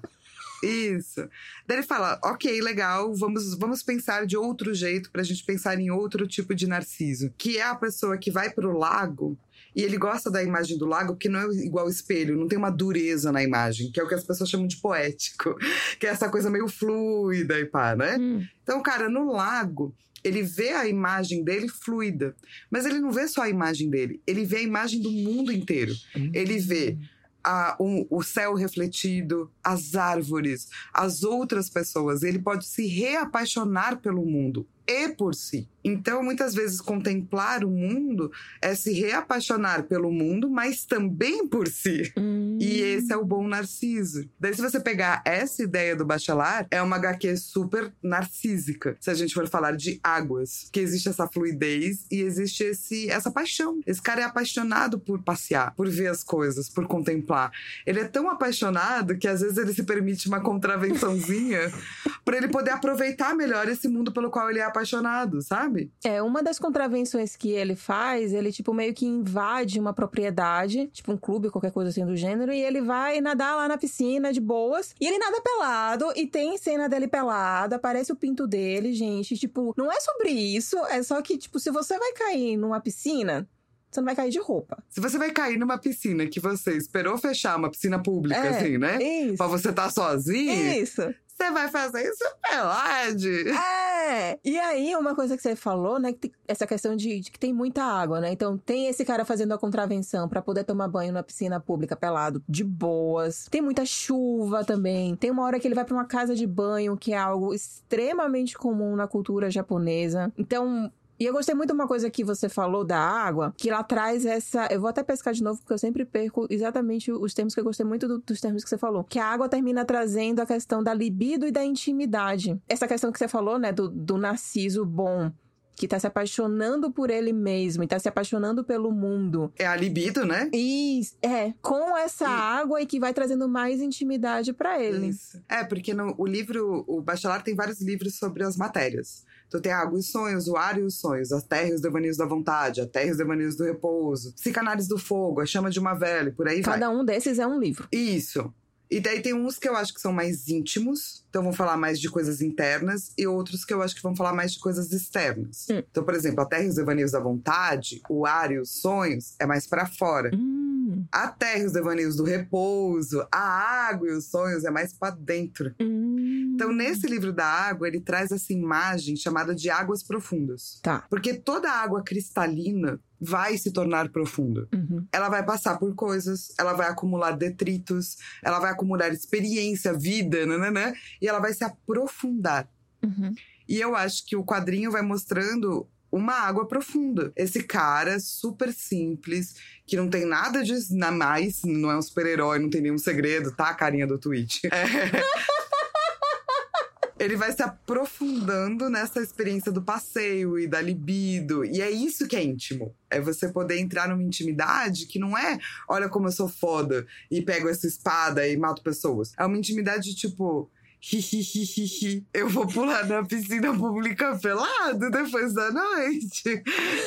Isso. Daí ele fala: ok, legal, vamos, vamos pensar de outro jeito pra gente pensar em outro tipo de narciso. Que é a pessoa que vai pro lago e ele gosta da imagem do lago porque não é igual espelho, não tem uma dureza na imagem, que é o que as pessoas chamam de poético, [LAUGHS] que é essa coisa meio fluida e pá, né? Hum. Então, cara, no lago, ele vê a imagem dele fluida, mas ele não vê só a imagem dele, ele vê a imagem do mundo inteiro. Ele vê a- o, o céu refletido, as árvores, as outras pessoas. Ele pode se reapaixonar pelo mundo e por si. Então, muitas vezes, contemplar o mundo é se reapaixonar pelo mundo, mas também por si. Hum. E esse é o bom narciso. Daí, se você pegar essa ideia do Bachelard, é uma HQ super narcísica. Se a gente for falar de águas, que existe essa fluidez e existe esse, essa paixão. Esse cara é apaixonado por passear, por ver as coisas, por contemplar. Ele é tão apaixonado que às vezes ele se permite uma contravençãozinha [LAUGHS] para ele poder aproveitar melhor esse mundo pelo qual ele é apaixonado, sabe? É, uma das contravenções que ele faz, ele, tipo, meio que invade uma propriedade, tipo um clube, qualquer coisa assim do gênero, e ele vai nadar lá na piscina de boas. E ele nada pelado, e tem cena dele pelado, aparece o pinto dele, gente. Tipo, não é sobre isso, é só que, tipo, se você vai cair numa piscina, você não vai cair de roupa. Se você vai cair numa piscina que você esperou fechar, uma piscina pública, É, assim, né? Isso. Pra você estar sozinho, Isso. Você vai fazer isso pelade. É! E aí, uma coisa que você falou, né? Que essa questão de, de que tem muita água, né? Então, tem esse cara fazendo a contravenção pra poder tomar banho na piscina pública pelado, de boas. Tem muita chuva também. Tem uma hora que ele vai pra uma casa de banho, que é algo extremamente comum na cultura japonesa. Então. E eu gostei muito de uma coisa que você falou da água, que lá traz essa. Eu vou até pescar de novo, porque eu sempre perco exatamente os termos que eu gostei muito do- dos termos que você falou. Que a água termina trazendo a questão da libido e da intimidade. Essa questão que você falou, né, do, do narciso bom. Que tá se apaixonando por ele mesmo e tá se apaixonando pelo mundo. É a libido, né? E é, com essa E- água e que vai trazendo mais intimidade pra ele. Isso. É, porque no, o livro, o Bachelard tem vários livros sobre as matérias. Então tem a Água e os Sonhos, o Ar e os Sonhos, a Terra e os Devaneios da Vontade, a Terra e os Devaneios do Repouso, Psicanálise do Fogo, a Chama de uma Velha, por aí vai. Cada um desses é um livro. Isso. E daí tem uns que eu acho que são mais íntimos, então vão falar mais de coisas internas, e outros que eu acho que vão falar mais de coisas externas. Hum. Então, por exemplo, a Terra e os Devaneios da Vontade, o Ar e os Sonhos é mais pra fora. Hum, A Terra e os Devaneios do Repouso, a Água e os Sonhos é mais pra dentro. hum. Então, nesse livro da água, ele traz essa imagem chamada de águas profundas. Tá. Porque toda água cristalina vai se tornar profunda. Uhum. Ela vai passar por coisas, ela vai acumular detritos, ela vai acumular experiência, vida, nananã, e ela vai se aprofundar. Uhum. E eu acho que o quadrinho vai mostrando uma água profunda. Esse cara super simples, que não tem nada de na mais, não é um super-herói, não tem nenhum segredo, tá? A carinha do tweet. [LAUGHS] É. Ele vai se aprofundando nessa experiência do passeio e da libido. E é isso que é íntimo. É você poder entrar numa intimidade que não é, olha como eu sou foda e pego essa espada e mato pessoas. É uma intimidade tipo, eu vou pular na piscina pública pelado depois da noite.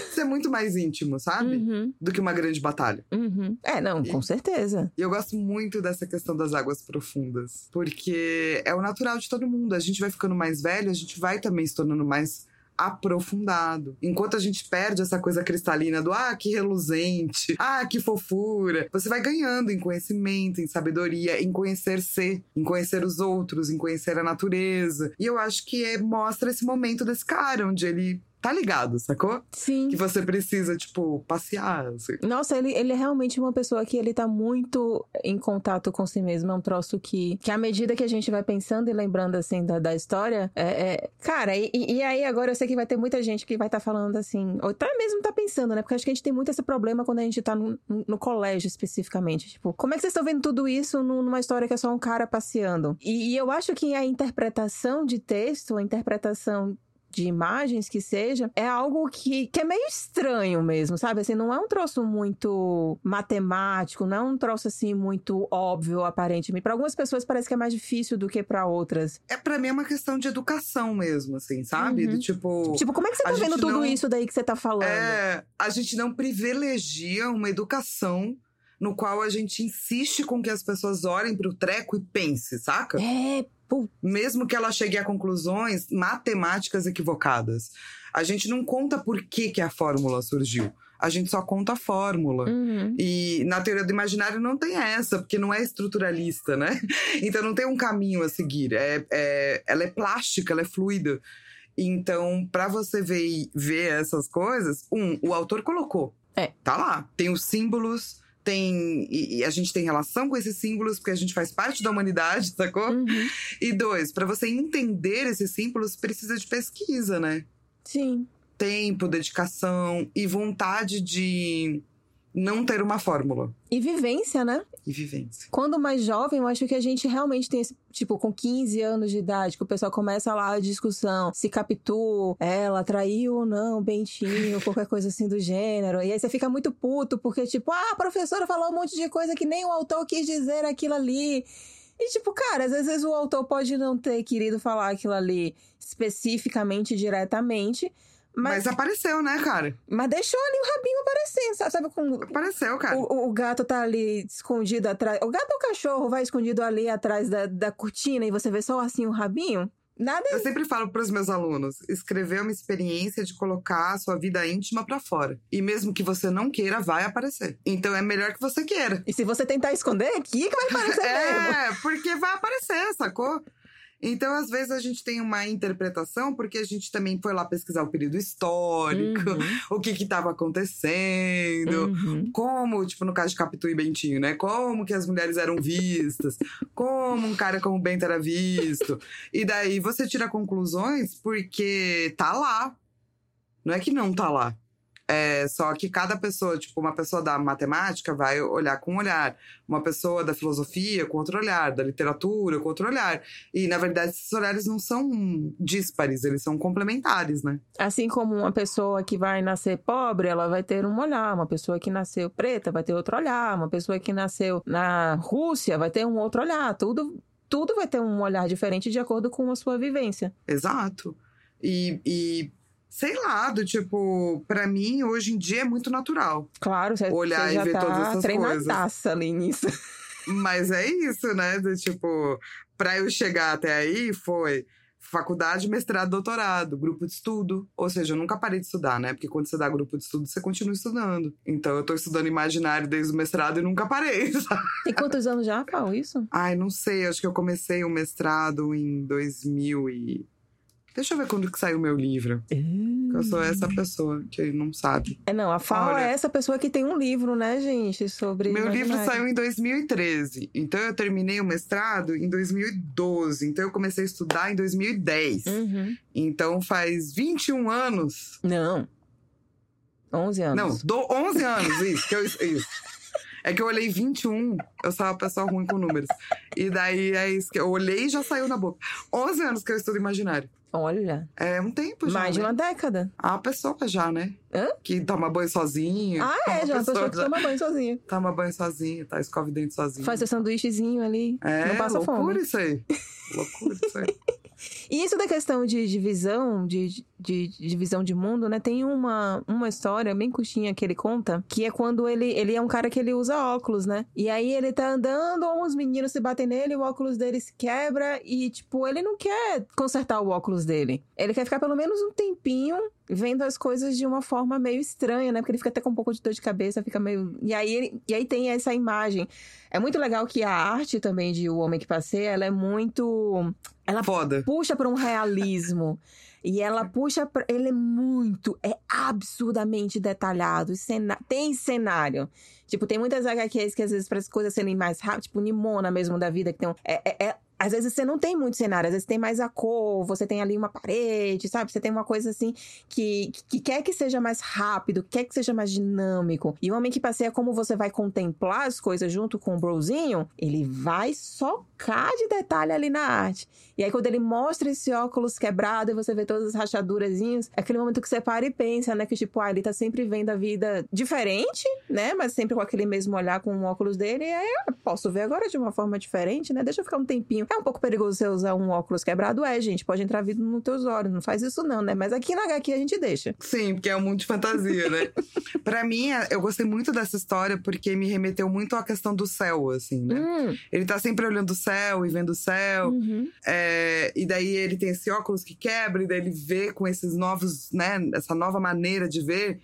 Isso é muito mais íntimo, sabe? Uhum. Do que uma grande batalha. Uhum. É, não, com certeza. E eu gosto muito dessa questão das águas profundas. Porque é o natural de todo mundo. A gente vai ficando mais velho, a gente vai também se tornando mais aprofundado. Enquanto a gente perde essa coisa cristalina do ah, que reluzente, ah, que fofura, você vai ganhando em conhecimento, em sabedoria, em conhecer-se, em conhecer os outros, em conhecer a natureza. E eu acho que é- mostra esse momento desse cara, onde ele tá ligado, sacou? Sim. Que você precisa, tipo, passear, assim. Nossa, ele, ele é realmente uma pessoa que ele tá muito em contato com si mesmo. É um troço que, que à medida que a gente vai pensando e lembrando, assim, da, da história, é, é- Cara, e, e aí agora eu sei que vai ter muita gente que vai estar falando assim, ou até mesmo tá pensando, né? Porque acho que a gente tem muito esse problema quando a gente tá no, no colégio especificamente. Tipo, como é que vocês estão vendo tudo isso nu- numa história que é só um cara passeando? E, e eu acho que a interpretação de texto, a interpretação de imagens que seja, é algo que, que é meio estranho mesmo, sabe? Assim, não é um troço muito matemático, não é um troço assim muito óbvio, aparentemente. Para algumas pessoas parece que é mais difícil do que para outras. É para mim é uma questão de educação mesmo, assim, sabe? Uhum. Do tipo, tipo, como é que você tá vendo tudo não... isso daí que você tá falando? É, a gente não privilegia uma educação no qual a gente insiste com que as pessoas olhem pro treco e pense, saca? É, mesmo que ela chegue a conclusões matemáticas equivocadas. A gente não conta por que, que a fórmula surgiu. A gente só conta a fórmula. Uhum. E na teoria do imaginário não tem essa, porque não é estruturalista, né? [LAUGHS] Então não tem um caminho a seguir. É, é ela é plástica, ela é fluida. Então, para você ver, ver essas coisas, um, o autor colocou. É. Tá lá. Tem os símbolos, tem. E, a gente tem relação com esses símbolos, porque a gente faz parte da humanidade, [LAUGHS] sacou? Uhum. E dois, para você entender esses símbolos, precisa de pesquisa, né? Sim. Tempo, dedicação e vontade de não ter uma fórmula. E vivência, né? E vivência. Quando mais jovem, eu acho que a gente realmente tem esse, tipo, com 15 anos de idade, que o pessoal começa lá a discussão, se captou, ela traiu ou não, Bentinho, [LAUGHS] qualquer coisa assim do gênero. E aí você fica muito puto, porque tipo, ah, a professora falou um monte de coisa que nem o autor quis dizer aquilo ali. E, tipo, cara, às vezes o autor pode não ter querido falar aquilo ali especificamente, diretamente, mas, mas, apareceu, né, cara? Mas deixou ali o rabinho aparecendo, sabe? Com, apareceu, cara. O, o, gato tá ali escondido atrás. O gato ou o cachorro vai escondido ali atrás da, da cortina e você vê só assim o rabinho? Nada. Eu sempre falo para os meus alunos: escrever é uma experiência de colocar a sua vida íntima para fora. E mesmo que você não queira, vai aparecer. Então é melhor que você queira. E se você tentar esconder, aqui que vai [LAUGHS] aparecer é, mesmo. É, porque vai aparecer, sacou? Então, às vezes, a gente tem uma interpretação, porque a gente também foi lá pesquisar o período histórico, uhum. o que estava acontecendo, uhum. como, tipo, no caso de Capitu e Bentinho, né? Como que as mulheres eram vistas, como um cara como Bento era visto. e daí você tira conclusões porque tá lá. Não é que não tá lá. É, só que cada pessoa, tipo, uma pessoa da matemática vai olhar com um olhar, uma pessoa da filosofia com outro olhar, da literatura com outro olhar. E, na verdade, esses olhares não são díspares, eles são complementares, né? Assim como uma pessoa que vai nascer pobre, ela vai ter um olhar, uma pessoa que nasceu preta vai ter outro olhar, uma pessoa que nasceu na Rússia vai ter um outro olhar. Tudo, tudo vai ter um olhar diferente de acordo com a sua vivência. Exato. E, e sei lá, do tipo, para mim hoje em dia é muito natural. Claro, você, olhar você já e ver tá todas essas coisas. ali nisso. [LAUGHS] Mas é isso, né? Do tipo, para eu chegar até aí foi faculdade, mestrado, doutorado, grupo de estudo. Ou seja, eu nunca parei de estudar, né? Porque quando você dá grupo de estudo, você continua estudando. Então eu tô estudando imaginário desde o mestrado e nunca parei, [LAUGHS] sabe? Tem quantos anos já, Paulo, isso? Ai, não sei. Acho que eu comecei o mestrado em 2000 e Deixa eu ver quando que saiu o meu livro. Uh. Eu sou essa pessoa que não sabe. É, não, a Fala Olha, é essa pessoa que tem um livro, né, gente, sobre. Meu imaginário. livro saiu em 2013. Então eu terminei o mestrado em 2012. Então eu comecei a estudar em 2010. Uhum. Então faz 21 anos. Não. 11 anos. Não, do 11 anos, isso. Que eu, isso. É que eu olhei 21, eu sou uma pessoa ruim com números. E daí é isso que eu olhei e já saiu na boca. 11 anos que eu estudo imaginário. Olha. É um tempo já. Mais de né? uma década. A pessoa já, né? Hã? Que toma banho sozinho. Ah, é, já. A pessoa que toma banho sozinha. Toma banho sozinho, tá? Escova o dente sozinho. Faz seu sanduíchezinho ali. É, não passa loucura fome. isso aí. loucura isso aí. [LAUGHS] E isso da questão de, de visão, de, de, de, visão de mundo, né? Tem uma, uma história bem curtinha que ele conta, que é quando ele, ele é um cara que ele usa óculos, né? E aí ele tá andando, uns meninos se batem nele, o óculos dele se quebra e, tipo, ele não quer consertar o óculos dele. Ele quer ficar pelo menos um tempinho vendo as coisas de uma forma meio estranha, né? Porque ele fica até com um pouco de dor de cabeça, fica meio. E aí, ele... e aí tem essa imagem. É muito legal que a arte também de O Homem que Passei, ela é muito. Ela Foda. puxa para um realismo. [LAUGHS] E ela puxa pra... Ele é muito. É absurdamente detalhado. Cena... Tem cenário. Tipo, tem muitas HQs que às vezes para as coisas serem mais rápidas, tipo Nimona mesmo da vida, que tem um. É, é, é às vezes você não tem muito cenário, às vezes tem mais a cor, você tem ali uma parede, sabe? Você tem uma coisa assim que, que quer que seja mais rápido, quer que seja mais dinâmico. E o Homem que Passeia, como você vai contemplar as coisas junto com o brozinho, ele vai socar de detalhe ali na arte. E aí, quando ele mostra esse óculos quebrado e você vê todas as rachadurazinhas, é aquele momento que você para e pensa, né? Que tipo, ah, ele tá sempre vendo a vida diferente, né? Mas sempre com aquele mesmo olhar com o óculos dele. E aí posso ver agora de uma forma diferente, né? Deixa eu ficar um tempinho. É um pouco perigoso você usar um óculos quebrado? É, gente. Pode entrar vidro nos teus olhos. Não faz isso, não, né? Mas aqui na HQ a gente deixa. Sim, porque é um mundo de fantasia, né? [LAUGHS] pra mim, é, eu gostei muito dessa história porque me remeteu muito à questão do céu, assim, né? Hum. Ele tá sempre olhando o céu e vendo o céu. Uhum. É, e daí ele tem esse óculos que quebra, e daí ele vê com esses novos, né? Essa nova maneira de ver.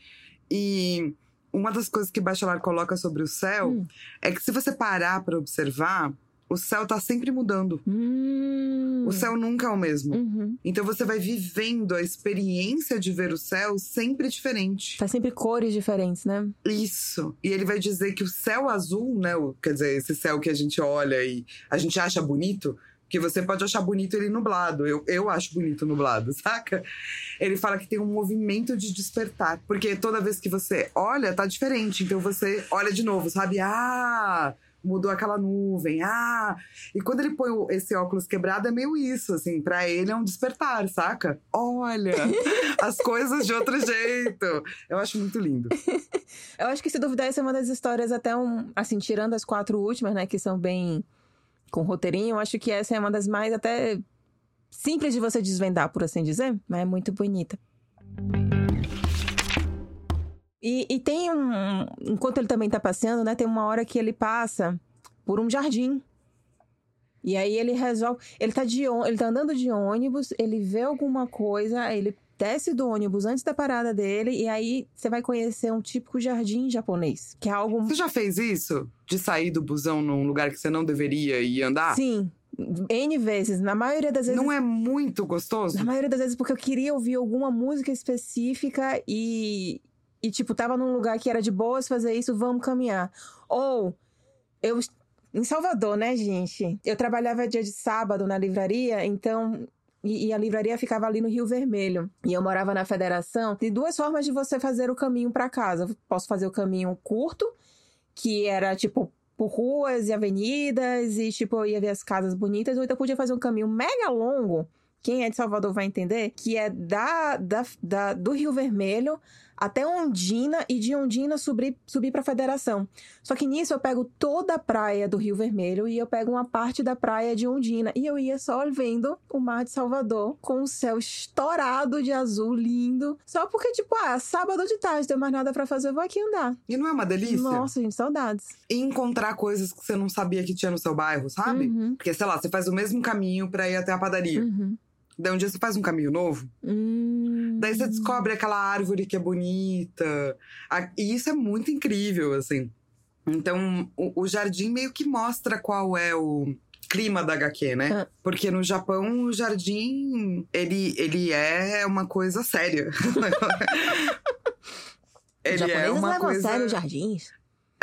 E uma das coisas que Bachelard coloca sobre o céu Hum. é que se você parar pra observar, o céu tá sempre mudando. Hum. O céu nunca é o mesmo. Uhum. Então você vai vivendo a experiência de ver o céu sempre diferente. Tá sempre cores diferentes, né? Isso. E ele vai dizer que o céu azul, né? quer dizer, esse céu que a gente olha e a gente acha bonito, que você pode achar bonito ele nublado. Eu, eu acho bonito nublado, [LAUGHS] saca? Ele fala que tem um movimento de despertar. Porque toda vez que você olha, tá diferente. Então você olha de novo, sabe? Ah! Mudou aquela nuvem, ah! E quando ele põe esse óculos quebrado, é meio isso, assim, pra ele é um despertar, saca? Olha, [LAUGHS] as coisas de outro jeito. Eu acho muito lindo. [LAUGHS] Eu acho que, se duvidar, essa é uma das histórias até um... Assim, tirando as quatro últimas, né? Que são bem... Com roteirinho. Eu acho que essa é uma das mais até... Simples de você desvendar, por assim dizer. Mas é muito bonita. E, e tem um... Enquanto ele também tá passeando, né? Tem uma hora que ele passa por um jardim. E aí ele resolve. Ele tá, de, ele tá andando de ônibus, ele vê alguma coisa, ele desce do ônibus antes da parada dele, e aí você vai conhecer um típico jardim japonês. Que é algo. Você já fez isso? De sair do busão num lugar que você não deveria e andar? Sim, N vezes. Na maioria das vezes. Não é muito gostoso? Na maioria das vezes porque eu queria ouvir alguma música específica e. E, tipo, tava num lugar que era de boas fazer isso, vamos caminhar. Ou, eu. Em Salvador, né, gente? Eu trabalhava dia de sábado na livraria, então. E, a livraria ficava ali no Rio Vermelho. E eu morava na Federação. Tem duas formas de você fazer o caminho pra casa. Eu posso fazer o caminho curto, que era tipo por ruas e avenidas, e tipo, eu ia ver as casas bonitas, ou então eu podia fazer um caminho mega longo. Quem é de Salvador vai entender, que é da, da, da- do Rio Vermelho até Ondina e de Ondina subir, subir para Federação. Só que nisso eu pego toda a praia do Rio Vermelho e eu pego uma parte da praia de Ondina. E eu ia só vendo o mar de Salvador com o céu estourado de azul, lindo. Só porque, tipo, ah, sábado de tarde, tem mais nada para fazer, eu vou aqui andar. E não é uma delícia? Nossa, gente, saudades. E encontrar coisas que você não sabia que tinha no seu bairro, sabe? Uhum, Porque, sei lá, você faz o mesmo caminho pra ir até a padaria. uhum. Daí um dia você faz um caminho novo. Hum. Daí você descobre aquela árvore que é bonita. E isso é muito incrível, assim. Então, o, o jardim meio que mostra qual é o clima da HQ, né? Ah. Porque no Japão, o jardim, ele, ele é uma coisa séria. Os [LAUGHS] [LAUGHS] ele japoneses é uma coisa... a sério os jardins.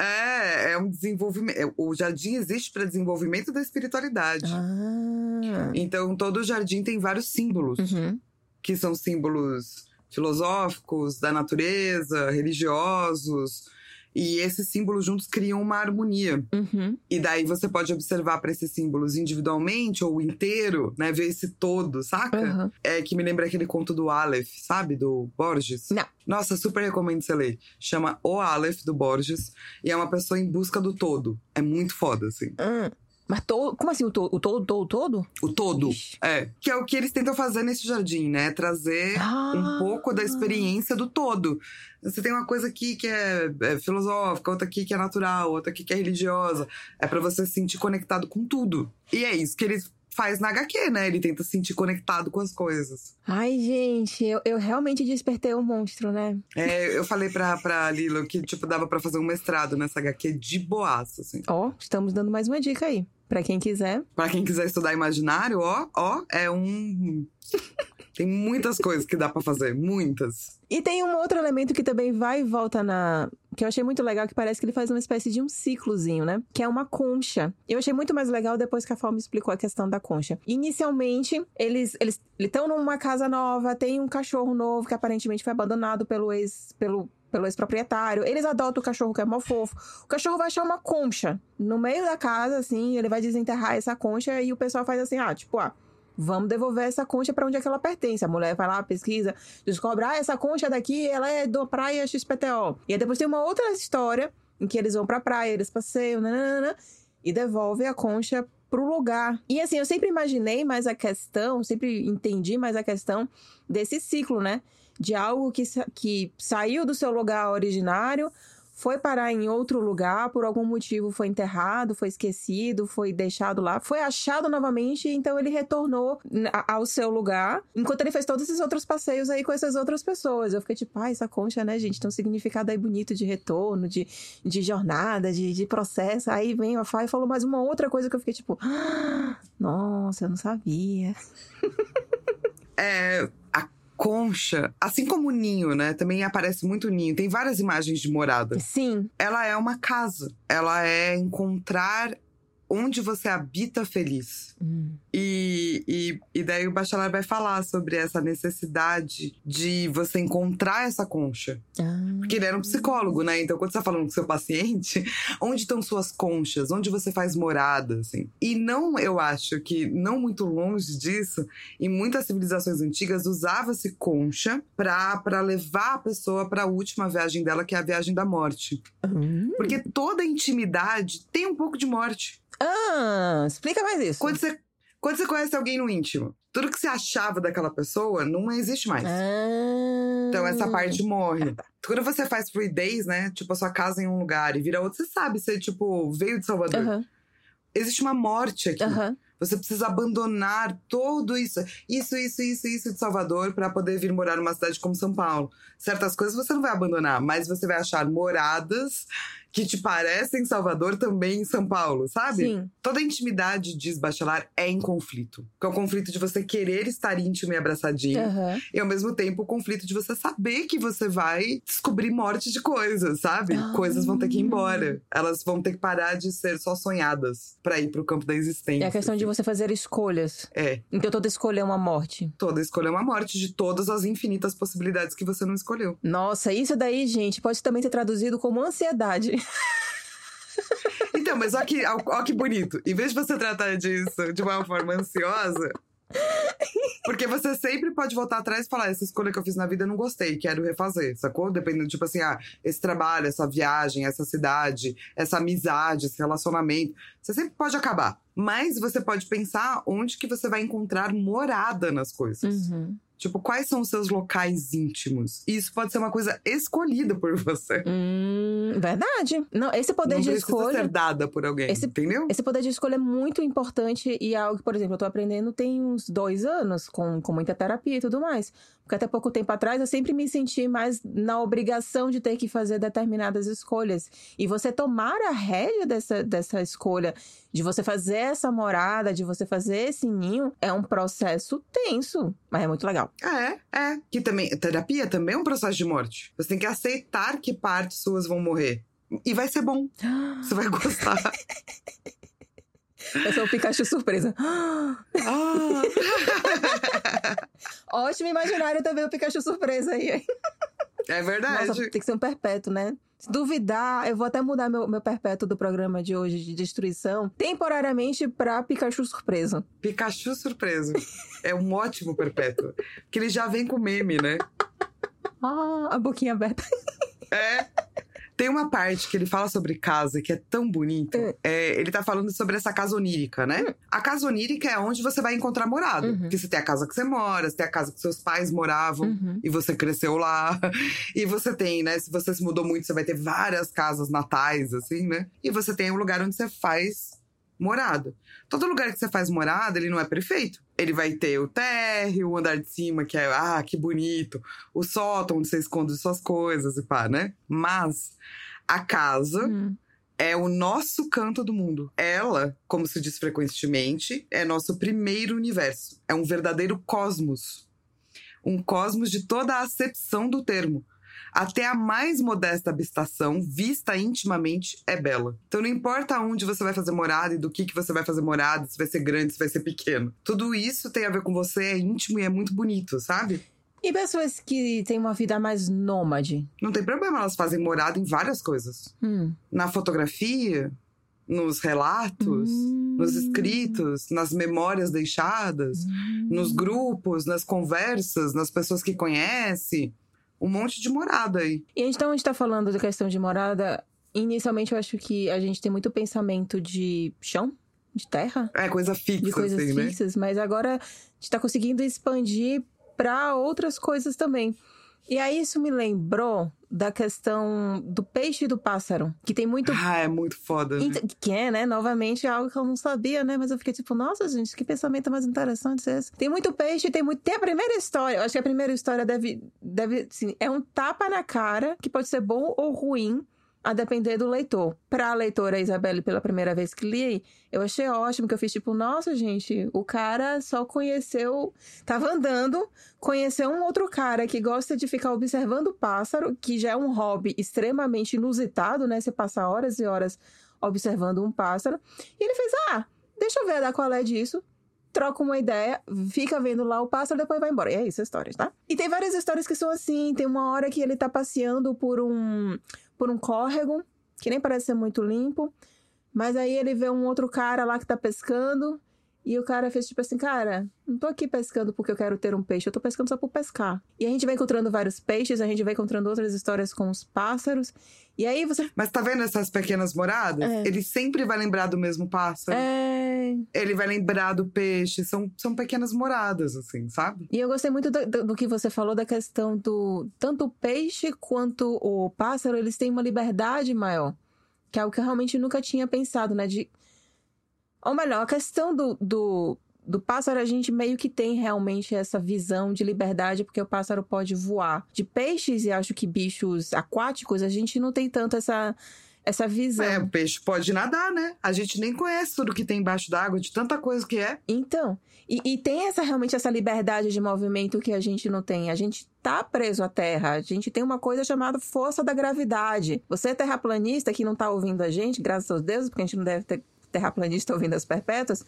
É, é um desenvolvimento. O jardim existe para desenvolvimento da espiritualidade. Ah. Então, todo jardim tem vários símbolos, Uhum. que são símbolos filosóficos, da natureza, religiosos. E esses símbolos juntos criam uma harmonia. Uhum. E daí você pode observar para esses símbolos individualmente ou inteiro, né? Ver esse todo, saca? Uhum. É que me lembra aquele conto do Aleph, sabe? Do Borges. Não. Nossa, super recomendo você ler. Chama O Aleph, do Borges. E é uma pessoa em busca do todo. É muito foda, assim. Hum. Mas todo. Como assim? O, to, o todo, todo, todo? O todo. Ixi. É. Que é o que eles tentam fazer nesse jardim, né? Trazer Ah. um pouco da experiência do todo. Você tem uma coisa aqui que é, é filosófica, outra aqui que é natural, outra aqui que é religiosa. É pra você se sentir conectado com tudo. E é isso que ele faz na HQ, né? Ele tenta se sentir conectado com as coisas. Ai, gente, eu, eu realmente despertei um monstro, né? É, eu falei pra, pra Lilo que, tipo, dava pra fazer um mestrado nessa HQ de boaça, assim. Ó, estamos dando mais uma dica aí. Pra quem quiser. Pra quem quiser estudar imaginário, ó, ó, é um. [LAUGHS] Tem muitas coisas que dá para fazer, muitas. E tem um outro elemento que também vai e volta na. Que eu achei muito legal, que parece que ele faz uma espécie de um ciclozinho, né? Que é uma concha. Eu achei muito mais legal depois que a Fal me explicou a questão da concha. Inicialmente, eles eles estão numa casa nova, tem um cachorro novo que aparentemente foi abandonado pelo ex. pelo pelo ex-proprietário. Eles adotam o cachorro que é mó fofo. O cachorro vai achar uma concha no meio da casa, assim, ele vai desenterrar essa concha e o pessoal faz assim, ah, tipo, ah, Vamos devolver essa concha para onde é que ela pertence. A mulher vai lá, pesquisa, descobre, ah, essa concha daqui, ela é da praia XPTO. E aí depois tem uma outra história em que eles vão pra praia, eles passeiam, nanana, e devolve a concha pro lugar. E assim, eu sempre imaginei mais a questão, sempre entendi mais a questão desse ciclo, né? De algo que, que saiu do seu lugar originário, foi parar em outro lugar, por algum motivo foi enterrado, foi esquecido, foi deixado lá, foi achado novamente, então ele retornou ao seu lugar, enquanto ele fez todos esses outros passeios aí com essas outras pessoas. Eu fiquei tipo, ah, essa concha, né, gente? Tem um significado aí bonito de retorno, de, de jornada, de, de processo. Aí vem a Fai e falou mais uma outra coisa que eu fiquei tipo, ah, nossa, eu não sabia. É, concha, assim como o ninho, né? Também aparece muito ninho. Tem várias imagens de morada. Sim. Ela é uma casa. Ela é encontrar onde você habita feliz. Hum. E, e, e, daí o bacharel vai falar sobre essa necessidade de você encontrar essa concha. Ah. Porque ele era um psicólogo, né? Então, quando você tá falando com seu paciente, [LAUGHS] onde estão suas conchas? Onde você faz morada, assim? E não, eu acho que, não muito longe disso, em muitas civilizações antigas, usava-se concha para levar a pessoa para a última viagem dela, que é a viagem da morte. Hum. Porque toda intimidade tem um pouco de morte. Ah, explica mais isso. Quando você, quando você conhece alguém no íntimo, tudo que você achava daquela pessoa não existe mais. Ah. Então essa parte morre. Quando você faz fluidez, né? Tipo, a sua casa em um lugar e vira outro, você sabe, você, tipo, veio de Salvador. Uhum. Existe uma morte aqui. Uhum. Você precisa abandonar tudo isso, isso, isso, isso, isso de Salvador para poder vir morar numa cidade como São Paulo. Certas coisas você não vai abandonar, mas você vai achar moradas que te parecem Salvador também em São Paulo, sabe? Sim. Toda intimidade, diz Bachelar, é em conflito. Que é o conflito de você querer estar íntimo e abraçadinho. Uhum. E ao mesmo tempo o conflito de você saber que você vai descobrir morte de coisas, sabe? Ah. Coisas vão ter que ir embora. Elas vão ter que parar de ser só sonhadas para ir pro campo da existência. É a questão de você fazer escolhas. É. Então toda escolha é uma morte. Toda escolha é uma morte de todas as infinitas possibilidades que você não escolheu. Nossa, isso daí, gente, pode também ser traduzido como ansiedade. [LAUGHS] Então, mas olha que, olha que bonito. Em vez de você tratar disso de uma forma ansiosa, porque você sempre pode voltar atrás e falar: essa escolha que eu fiz na vida eu não gostei, quero refazer, sacou? Dependendo, tipo assim, ah, esse trabalho, essa viagem, essa cidade, essa amizade, esse relacionamento. Você sempre pode acabar. Mas você pode pensar onde que você vai encontrar morada nas coisas. Uhum. Tipo, quais são os seus locais íntimos? E isso pode ser uma coisa escolhida por você. Hum, verdade. Não, esse poder não de escolha. ser dada por alguém, Esse- entendeu? Esse poder de escolha é muito importante e é algo que, por exemplo, eu tô aprendendo tem uns dois anos, com, com muita terapia e tudo mais. Porque até pouco tempo atrás eu sempre me senti mais na obrigação de ter que fazer determinadas escolhas. E você tomar a rédea dessa, dessa escolha, de você fazer essa morada, de você fazer esse ninho, é um processo tenso, mas é muito legal. É, é. Que também, terapia também é um processo de morte. Você tem que aceitar que partes suas vão morrer. E vai ser bom. Você vai gostar. [LAUGHS] Eu sou o Pikachu surpresa. ah, [LAUGHS] Ótimo imaginário também o Pikachu surpresa aí. É verdade. Nossa, tem que ser um perpétuo, né? Se duvidar, eu vou até mudar meu, meu perpétuo do programa de hoje de destruição temporariamente pra Pikachu surpresa. Pikachu surpreso. É um ótimo perpétuo. Que ele já vem com meme, né? Ah, a boquinha aberta. É. Tem uma parte que ele fala sobre casa que é tão bonito. É, ele tá falando sobre essa casa onírica, né? A casa onírica é onde você vai encontrar morada. Uhum. Porque você tem a casa que você mora, você tem a casa que seus pais moravam. Uhum. E você cresceu lá. [LAUGHS] E você tem, né? Se você se mudou muito, você vai ter várias casas natais, assim, né? E você tem um lugar onde você faz morada. Todo lugar que você faz morada, ele não é perfeito. Ele vai ter o térreo, o andar de cima, que é, ah, que bonito. O sótão, onde você esconde suas coisas e pá, né? Mas a casa Hum. é o nosso canto do mundo. Ela, como se diz frequentemente, é nosso primeiro universo. É um verdadeiro cosmos. Um cosmos de toda a acepção do termo. Até a mais modesta habitação, vista intimamente, é bela. Então não importa onde você vai fazer morada e do que, que você vai fazer morada, se vai ser grande, se vai ser pequeno. Tudo isso tem a ver com você, é íntimo e é muito bonito, sabe? E pessoas que têm uma vida mais nômade? Não tem problema, elas fazem morada em várias coisas. Hum. Na fotografia, nos relatos, Hum. nos escritos, nas memórias deixadas, Hum. nos grupos, nas conversas, nas pessoas que conhece. Um monte de morada aí. E então a gente tá falando da questão de morada. Inicialmente eu acho que a gente tem muito pensamento de chão, de terra, É coisa fixa, de coisas assim, né? fixas, mas agora a gente tá conseguindo expandir para outras coisas também. E aí isso me lembrou da questão do peixe e do pássaro, que tem muito Ah, é muito foda. né? Ent- Que é, né? Novamente, algo que eu não sabia, né? Mas eu fiquei tipo, nossa, gente, que pensamento mais interessante esse. Tem muito peixe, tem muito. Tem a primeira história. Eu acho que a primeira história deve. deve assim, é um tapa na cara, que pode ser bom ou ruim, a depender do leitor. Pra leitora Isabelle, pela primeira vez que li, eu achei ótimo, que eu fiz tipo, nossa, gente, o cara só conheceu. Tava andando, conheceu um outro cara que gosta de ficar observando o pássaro, que já é um hobby extremamente inusitado, né? Você passa horas e horas observando um pássaro. E ele fez: Ah, deixa eu ver dar qual é disso. Troca uma ideia, fica vendo lá o pássaro, depois vai embora. E é isso a história, tá? E tem várias histórias que são assim. Tem uma hora que ele tá passeando por um, por um córrego, que nem parece ser muito limpo. Mas aí ele vê um outro cara lá que tá pescando. E o cara fez tipo assim, cara, não tô aqui pescando porque eu quero ter um peixe, eu tô pescando só por pescar. E a gente vai encontrando vários peixes, a gente vai encontrando outras histórias com os pássaros. E aí você. Mas tá vendo essas pequenas moradas? É. Ele sempre vai lembrar do mesmo pássaro. É. Ele vai lembrar do peixe. São, são pequenas moradas, assim, sabe? E eu gostei muito do, do- do que você falou da questão do. Tanto o peixe quanto o pássaro, eles têm uma liberdade maior. Que é algo que eu realmente nunca tinha pensado, né? De. Ou melhor, a questão do, do, do pássaro, a gente meio que tem realmente essa visão de liberdade, porque o pássaro pode voar. De peixes e acho que bichos aquáticos, a gente não tem tanto essa, essa visão. É, o peixe pode nadar, né? A gente nem conhece tudo que tem embaixo d'água, de tanta coisa que é. Então, e, e tem essa realmente essa liberdade de movimento que a gente não tem. A gente tá preso à Terra. A gente tem uma coisa chamada força da gravidade. Você é terraplanista que não tá ouvindo a gente, graças aos deuses, porque a gente não deve ter terraplanista ouvindo as perpétuas.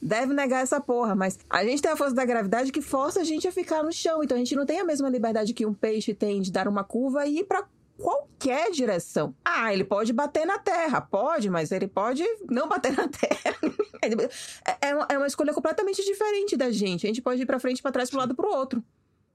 Deve negar essa porra, mas a gente tem a força da gravidade que força a gente a ficar no chão. Então a gente não tem a mesma liberdade que um peixe tem de dar uma curva e ir pra qualquer direção. Ah, ele pode bater na terra, pode, mas ele pode não bater na [LAUGHS] terra. É, é uma, é uma escolha completamente diferente da gente. A gente pode ir pra frente, pra trás, pro lado, pro outro.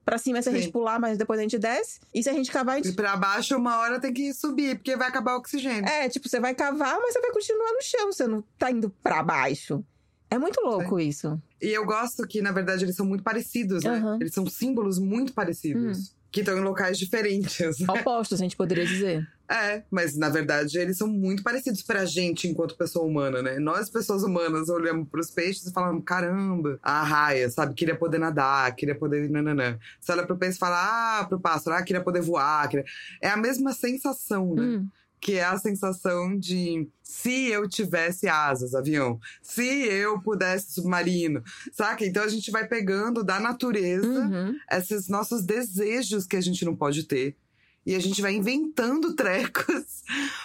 Pra cima se a Sim. gente pular, mas depois a gente desce. E se a gente cavar, a E gente... pra baixo, uma hora tem que subir, porque vai acabar o oxigênio. É, tipo, você vai cavar, mas você vai continuar no chão. Você não tá indo pra baixo. É muito louco isso. E eu gosto que, na verdade, eles são muito parecidos, né? Aham. Eles são símbolos muito parecidos. Que estão em locais diferentes. né? [LAUGHS] Opostos, a gente poderia dizer. É, mas na verdade eles são muito parecidos pra gente enquanto pessoa humana, né? Nós, pessoas humanas, olhamos pros peixes e falamos: caramba, a raia, sabe? Queria poder nadar, queria poder. Nananã. Você olha pro peixe e fala: ah, pro pássaro, ah, queria poder voar. Queria... É a mesma sensação, né? Hum. Que é a sensação de se eu tivesse asas, avião, se eu pudesse submarino, saca? Então a gente vai pegando da natureza Uhum. esses nossos desejos que a gente não pode ter. E a gente vai inventando [LAUGHS] trecos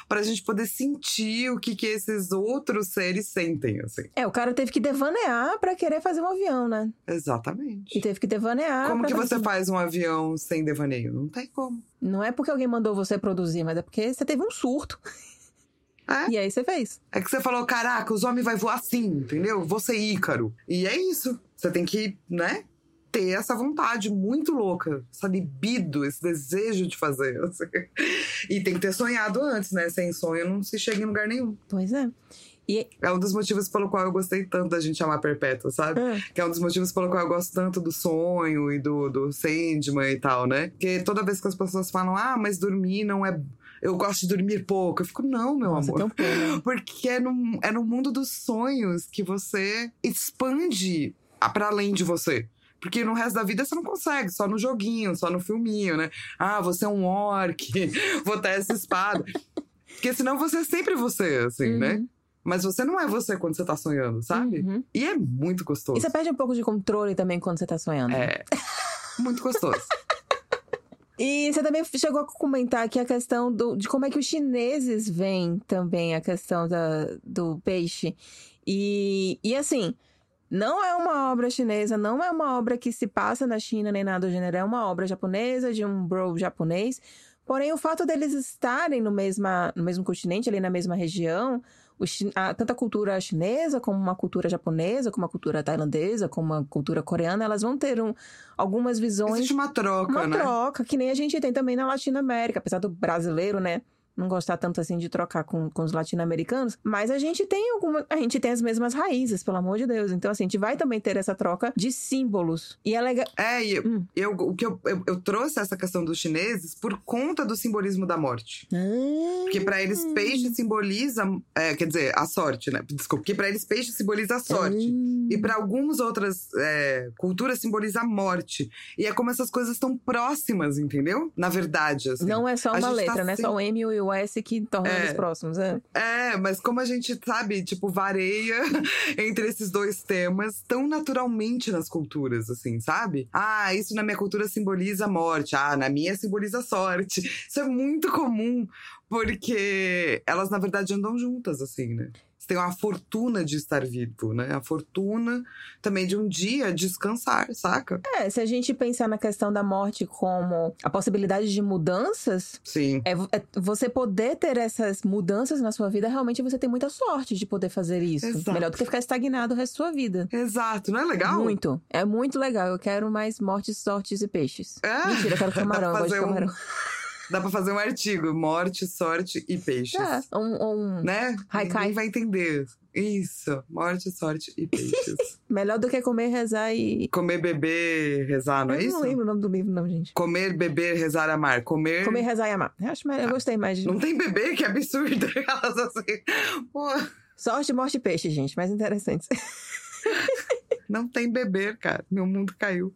pra gente poder sentir o que, que esses outros seres sentem, assim. É, o cara teve que devanear pra querer fazer um avião, né? E Exatamente. teve que devanear. Como que você fazer- faz um avião sem devaneio? Não tem como. Não é porque alguém mandou você produzir, mas é porque você teve um surto. É. E aí você fez. É que você falou, caraca, os homens vão voar assim, entendeu? Ser Ícaro. E é isso. Você tem que, né? Ter essa vontade muito louca, essa libido, esse desejo de fazer. assim. [LAUGHS] E tem que ter sonhado antes, né? Sem sonho não se chega em lugar nenhum. Pois é. E. É um dos motivos pelo qual eu gostei tanto da gente chamar Perpétua, sabe? Ah, Que é um dos motivos pelo qual eu gosto tanto do sonho e do, do Sandman e tal, né? Porque toda vez que as pessoas falam, ah, mas dormir não é. Eu gosto de dormir pouco. Eu fico, não, meu nossa, amor. tem um plano. Porque é no, é no mundo dos sonhos que você expande a- pra além de você. Porque no resto da vida você não consegue, só no joguinho, só no filminho, né? Ah, você é um orc, [LAUGHS] vou ter essa espada. Porque senão você é sempre você, assim, né? Uhum, Mas você não é você quando você tá sonhando, sabe? uhum. E é muito gostoso. E você perde um pouco de controle também quando você tá sonhando. É. muito gostoso. [LAUGHS] E você também chegou a comentar aqui a questão do, de como é que os chineses veem também a questão da, do peixe. E, e assim, não é uma obra chinesa, não é uma obra que se passa na China nem nada do gênero, é uma obra japonesa, de um bro japonês. Porém, o fato deles estarem no, mesma, no mesmo continente, ali na mesma região, o, a, tanto a cultura chinesa, como uma cultura japonesa, como a cultura tailandesa, como a cultura coreana, elas vão ter um, algumas visões. Existe uma troca, uma né? Uma troca, que nem a gente tem também na Latinoamérica, apesar do brasileiro, né? Não gostar tanto assim de trocar com, com os latino-americanos, mas a gente tem alguma. A gente tem as mesmas raízes, pelo amor de Deus. Então, assim, a gente vai também ter essa troca de símbolos. E é legal. É, e eu, hum. eu, o que eu, eu, eu, trouxe essa questão dos chineses por conta do simbolismo da morte. Ah. Porque para eles, peixe simboliza. É, quer dizer, a sorte, né? Desculpa. Porque para eles, peixe simboliza a sorte. Ah. E para algumas outras é, culturas, simboliza a morte. E é como essas coisas estão próximas, entendeu? Na verdade, assim. Não é só uma letra, tá né? Só o M e o S que tornam É. eles próximos, é. É, mas como a gente, sabe, tipo, vareia [LAUGHS] entre esses dois temas tão naturalmente nas culturas, assim, sabe? Ah, isso na minha cultura simboliza a morte. Ah, na minha simboliza sorte. Isso é muito comum, porque elas, na verdade, andam juntas, assim, né? Você tem uma fortuna de estar vivo, né? A fortuna também de um dia descansar, saca? É, se a gente pensar na questão da morte como a possibilidade de mudanças, Sim. é, é você poder ter essas mudanças na sua vida, realmente você tem muita sorte de poder fazer isso. Exato. Melhor do que ficar estagnado o resto da sua vida. Exato, não é legal? Muito. É muito legal. Eu quero mais mortes, sortes e peixes. É. Mentira, eu quero [LAUGHS] camarão. Eu gosto de fazer um- camarão. Dá pra fazer um artigo: morte, sorte e peixes. É, um, um- Né? Haikai. Ninguém vai entender. Isso. Morte, sorte e peixes. [LAUGHS] Melhor do que comer, rezar e. Comer, beber, rezar, não é eu isso? não lembro o nome do livro, não, gente. Comer, beber, rezar, amar. Comer. Comer, rezar e amar. Eu, acho, mais- eu gostei mais de. Não tem bebê, que absurdo. [LAUGHS] Elas assim. Pô, Sorte, morte e peixe, gente. Mais interessantes. [LAUGHS] não tem beber, cara. Meu mundo caiu.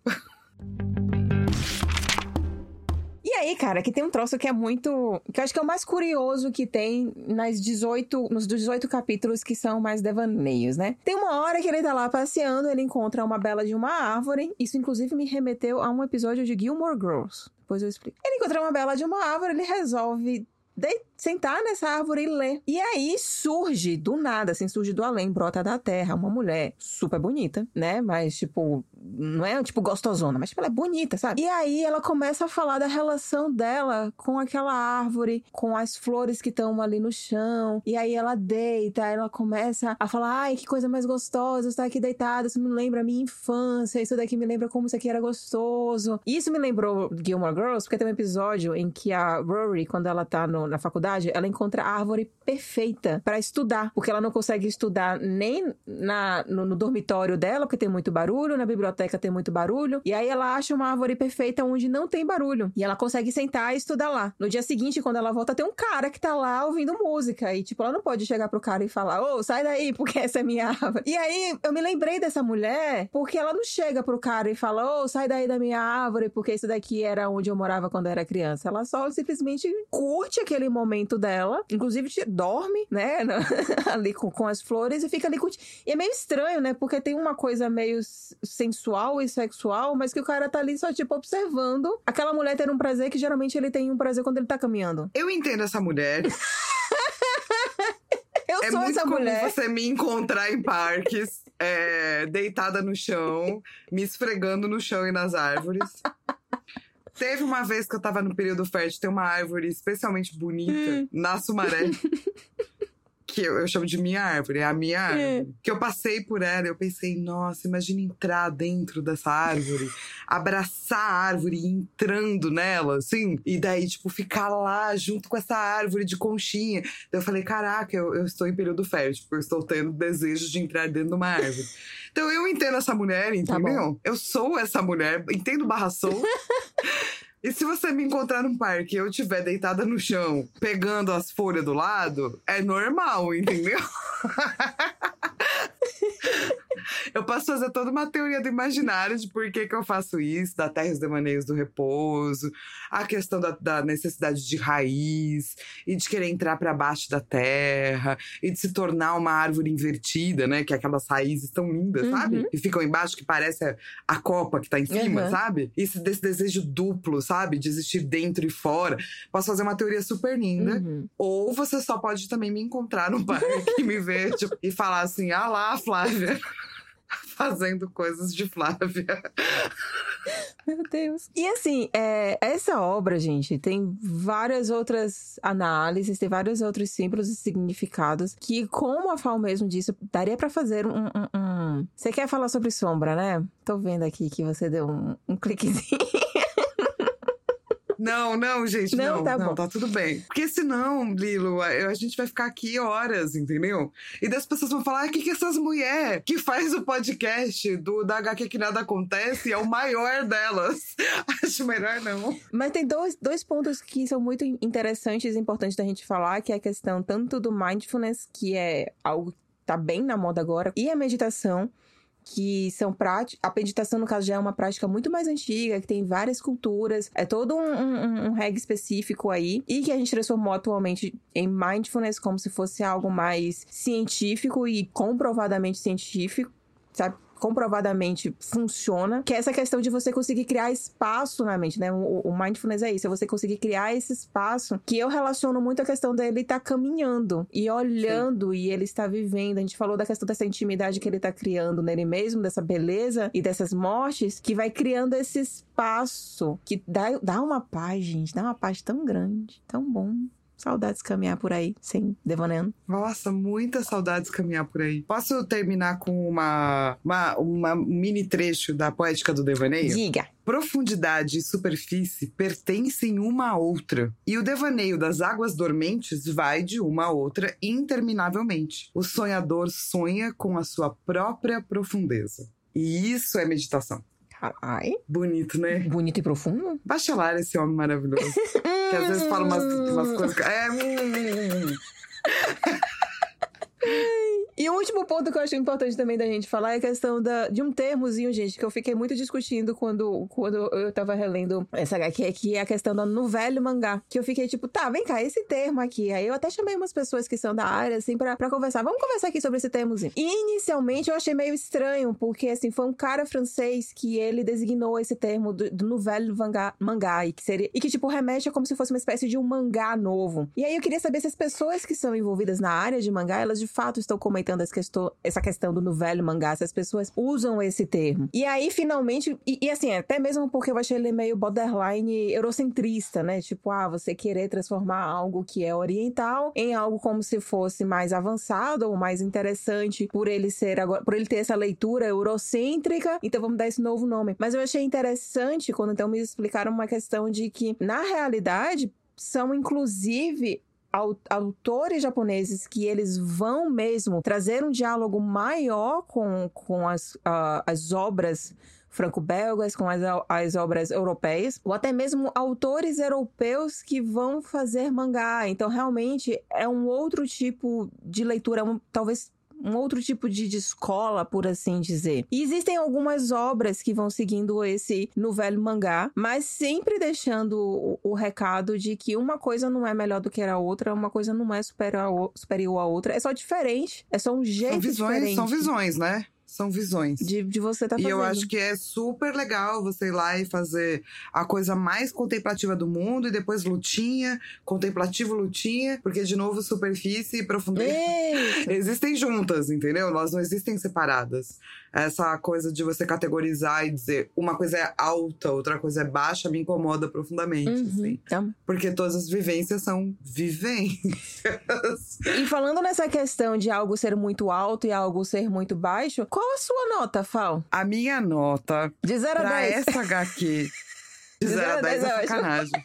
Aí, cara, que tem um troço que é muito. que eu acho que é o mais curioso que tem nas 18. nos 18 capítulos que são mais devaneios, né? Tem uma hora que ele tá lá passeando, ele encontra uma bela de uma árvore. Isso, inclusive, me remeteu a um episódio de Gilmore Girls. Depois eu explico. Ele encontra uma bela de uma árvore, ele resolve. de- sentar nessa árvore e ler. E aí surge do nada, assim, surge do além, brota da terra, uma mulher super bonita, né? Mas, tipo, não é tipo gostosona, mas tipo, ela é bonita, sabe? E aí ela começa a falar da relação dela com aquela árvore, com as flores que estão ali no chão. E aí ela deita, ela começa a falar: ai, que coisa mais gostosa estar aqui deitada. Isso me lembra a minha infância, isso daqui me lembra como isso aqui era gostoso. E isso me lembrou Gilmore Girls, porque tem um episódio em que a Rory, quando ela tá no- na faculdade, ela encontra a árvore perfeita pra estudar, porque ela não consegue estudar nem na, no, no dormitório dela, porque tem muito barulho, na biblioteca tem muito barulho, e aí ela acha uma árvore perfeita onde não tem barulho, e ela consegue sentar e estudar lá. No dia seguinte, quando ela volta, tem um cara que tá lá ouvindo música, e tipo, ela não pode chegar pro cara e falar, ô, sai daí, [LAUGHS] porque essa é minha árvore. E aí, eu me lembrei dessa mulher, porque ela não chega pro cara e fala, ô, sai daí da minha árvore, porque isso daqui era onde eu morava quando eu era criança. Ela só simplesmente curte aquele momento dela, inclusive dorme, né, [LAUGHS] ali com, com as flores e fica ali curtindo. E é meio estranho, né, porque tem uma coisa meio sensual e sexual, mas que o cara tá ali só, tipo, observando aquela mulher ter um prazer que geralmente ele tem um prazer quando ele tá caminhando. Eu entendo essa mulher. [LAUGHS] Eu é sou muito essa comum mulher. você me encontrar em parques, é, deitada no chão, me esfregando no chão e nas árvores. Teve uma vez que eu tava no período fértil, tem uma árvore especialmente bonita Hum. na Sumaré. [LAUGHS] Que eu, eu chamo de minha árvore, é a minha árvore. Que eu passei por ela eu pensei, nossa, imagina entrar dentro dessa árvore, abraçar a árvore e entrando nela, assim. E daí, tipo, ficar lá junto com essa árvore de conchinha. Daí eu falei, caraca, eu, eu estou em período fértil, porque eu estou tendo desejo de entrar dentro de uma árvore. Então eu entendo essa mulher, Tá entendeu? eu sou essa mulher, entendo barra sou. [LAUGHS] E se você me encontrar num parque e eu estiver deitada no chão, pegando as folhas do lado, é normal, [LAUGHS] entendeu? [LAUGHS] Eu posso fazer toda uma teoria do imaginário de por que, que eu faço isso, da terra e os devaneios do repouso, a questão da, da necessidade de raiz e de querer entrar para baixo da terra e de se tornar uma árvore invertida, né? Que é aquelas raízes tão lindas, Uhum. sabe? Que ficam embaixo, que parece a, a copa que tá em cima, Uhum. sabe? Isso desse desejo duplo, sabe? De existir dentro e fora. Posso fazer uma teoria super linda. Uhum. Ou você só pode também me encontrar no [LAUGHS] parque e me ver tipo, e falar assim: ah lá, Flávia. [LAUGHS] Fazendo coisas de Flávia. [LAUGHS] Meu Deus. E assim, é, essa obra, gente, tem várias outras análises, tem vários outros símbolos e significados que, como a Fal mesmo disse, daria pra fazer um, um- um- Você quer falar sobre sombra, né? Tô vendo aqui que você deu um, um cliquezinho. [LAUGHS] Não, não, gente, Não, não, tá não, bom. tá tudo bem. Porque senão, Lilo, a, a gente vai ficar aqui horas, entendeu? E daí as pessoas vão falar: o que, que essas mulheres que faz o podcast do da HQ que nada acontece é o maior delas? [LAUGHS] Acho melhor não. Mas tem dois, dois pontos que são muito interessantes e importantes da gente falar, que é a questão tanto do mindfulness, que é algo que tá bem na moda agora, e a meditação, que são práticas. A meditação, no caso, já é uma prática muito mais antiga, que tem várias culturas, é todo um, um, um reggae específico aí, e que a gente transformou atualmente em mindfulness como se fosse algo mais científico e comprovadamente científico, sabe? Comprovadamente funciona, que é essa questão de você conseguir criar espaço na mente, né? O, o mindfulness é isso, é você conseguir criar esse espaço que eu relaciono muito a questão dele estar caminhando e olhando e ele está vivendo. A gente falou da questão dessa intimidade que ele está criando nele mesmo, dessa beleza e dessas mortes, que vai criando esse espaço que dá, dá uma paz, gente, dá uma paz tão grande, tão bom. Saudades de caminhar por aí, sem devaneando. Nossa, muitas saudades caminhar por aí. Posso terminar com uma, uma, uma mini trecho da poética do devaneio? Diga. Profundidade e superfície pertencem uma à outra, e o devaneio das águas dormentes vai de uma a outra interminavelmente. O sonhador sonha com a sua própria profundeza. E isso é meditação. Carai. Bonito, né? Bonito e profundo. Bachelar esse homem maravilhoso. [LAUGHS] que às vezes fala umas, umas coisas. que- É, hum, E o último ponto que eu acho importante também da gente falar é a questão da, de um termozinho, gente, que eu fiquei muito discutindo quando, quando eu tava relendo essa HQ, que é a questão da novela mangá. Que eu fiquei tipo, tá, vem cá, esse termo aqui. Aí eu até chamei umas pessoas que são da área, assim, pra, pra conversar. Vamos conversar aqui sobre esse termozinho. E inicialmente eu achei meio estranho, porque, assim, foi um cara francês que ele designou esse termo do, do novela mangá, mangá e que seria, e que, tipo, remete a como se fosse uma espécie de um mangá novo. E aí eu queria saber se as pessoas que são envolvidas na área de mangá, elas de fato estão comentando essa questão, essa questão do novello mangá, se as pessoas usam esse termo. E aí, finalmente, e, e assim, até mesmo porque eu achei ele meio borderline eurocentrista, né? Tipo, ah, você querer transformar algo que é oriental em algo como se fosse mais avançado ou mais interessante por ele ser agora, por ele ter essa leitura eurocêntrica, então vamos dar esse novo nome. Mas eu achei interessante quando então me explicaram uma questão de que, na realidade, são inclusive autores japoneses que eles vão mesmo trazer um diálogo maior com, com as, ah, as obras franco-belgas, com as, as obras europeias, ou até mesmo autores europeus que vão fazer mangá. Então, realmente, é um outro tipo de leitura, um- talvez um outro tipo de, de escola, por assim dizer. E existem algumas obras que vão seguindo esse novelo mangá, mas sempre deixando o, o recado de que uma coisa não é melhor do que a outra, uma coisa não é superior superior à outra, é só diferente, é só um jeito são visões, diferente são visões, né? São visões. de, de você estar E fazendo. eu acho que é super legal você ir lá e fazer a coisa mais contemplativa do mundo e depois lutinha, contemplativo lutinha, porque de novo superfície e profundeza Eita! [LAUGHS] existem juntas, entendeu? Elas não existem separadas. Essa coisa de você categorizar e dizer uma coisa é alta, outra coisa é baixa, me incomoda profundamente, Uhum. assim. Então, Porque todas as vivências são vivências. E falando nessa questão de algo ser muito alto e algo ser muito baixo, qual a sua nota, Fal? A minha nota De 0 a pra 10. essa HQ [LAUGHS] de De 0 a 10 é sacanagem.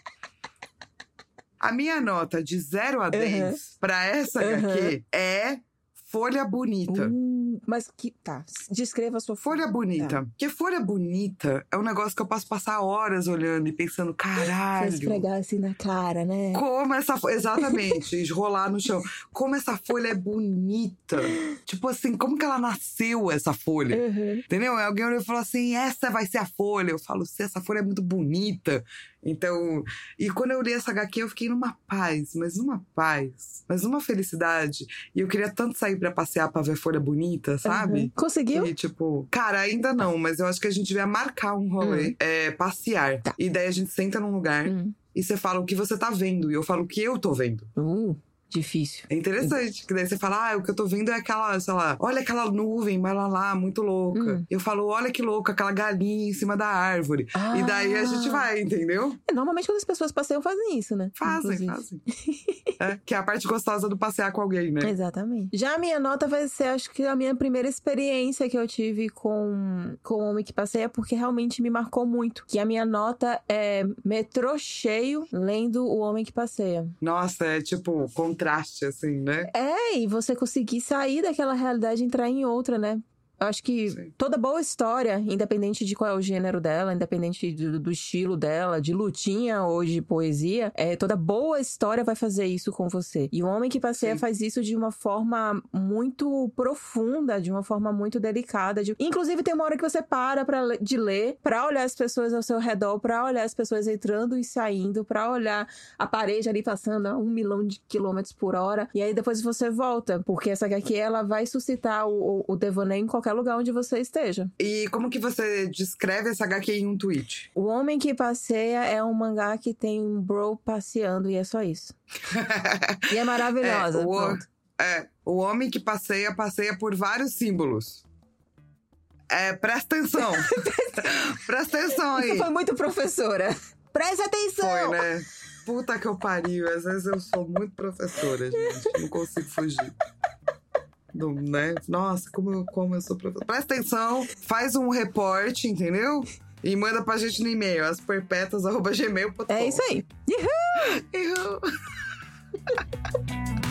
A minha nota de 0 a 10 pra essa Uhum. HQ é folha bonita. Hum, Mas que. Tá. Descreva a sua Folha bonita. Porque folha bonita é um negócio que eu posso passar horas olhando e pensando, Você caralho. esfregar assim na cara, né? Como essa. Exatamente, [LAUGHS] rolar no chão. Como essa folha é bonita. Tipo assim, como que ela nasceu, essa folha? Uhum. Entendeu? Alguém olhou e falou assim: essa vai ser a folha. Eu falo, se essa folha é muito bonita. Então, e quando eu li essa HQ, eu fiquei numa paz, mas numa paz, mas numa felicidade. E eu queria tanto sair pra passear pra ver folha bonita, sabe? Uhum. Conseguiu? E, tipo, cara, ainda não, mas eu acho que a gente devia marcar um rolê, é, passear. Tá. E daí a gente senta num lugar Hum. e você fala o que você tá vendo, e eu falo o que eu tô vendo. Uh, difícil. É interessante, que daí você fala, ah, o que eu tô vendo é aquela, sei lá, olha aquela nuvem, vai lá lá, muito louca. Hum. Eu falo, olha que louca, aquela galinha em cima da árvore. E daí a gente Ah. vai, entendeu? É, Normalmente quando as pessoas passeiam fazem isso, né? Fazem, Inclusive. fazem. [LAUGHS] É, que é a parte gostosa do passear com alguém, né? Exatamente. Já a minha nota vai ser, acho que a minha primeira experiência que eu tive com, com o Homem que Passeia, porque realmente me marcou muito. Que a minha nota é metrô cheio lendo O Homem que Passeia. Nossa, é tipo contraste, assim, né? É, e você conseguir sair daquela realidade e entrar em outra, né? Eu acho que Sim. toda boa história, independente de qual é o gênero dela, independente do, do estilo dela, de lutinha ou de poesia, é, toda boa história vai fazer isso com você. E o Homem que Passeia Sim. faz isso de uma forma muito profunda, de uma forma muito delicada. de- Inclusive, tem uma hora que você para pra, de ler, pra olhar as pessoas ao seu redor, pra olhar as pessoas entrando e saindo, pra olhar a parede ali passando a um milhão de quilômetros por hora. E aí depois você volta, porque essa HQ ela vai suscitar o, o, o devaneio em qualquer lugar onde você esteja. E como que você descreve essa HQ em um tweet? O Homem que Passeia é um mangá que tem um bro passeando e é só isso. [LAUGHS] E é maravilhosa. É, o-. É, o homem que passeia, passeia por vários símbolos. É, presta atenção. [LAUGHS] presta atenção aí. Isso foi muito professora. Preste atenção! Foi, né? Puta que eu pariu. Às vezes eu sou muito professora, gente. Não consigo fugir do, né? Nossa, como eu, como eu sou professor. Presta atenção, faz um reporte, entendeu? E manda pra gente no e-mail, asperpetas.gmail.com. É isso aí. Uhul! [LAUGHS] Uhul!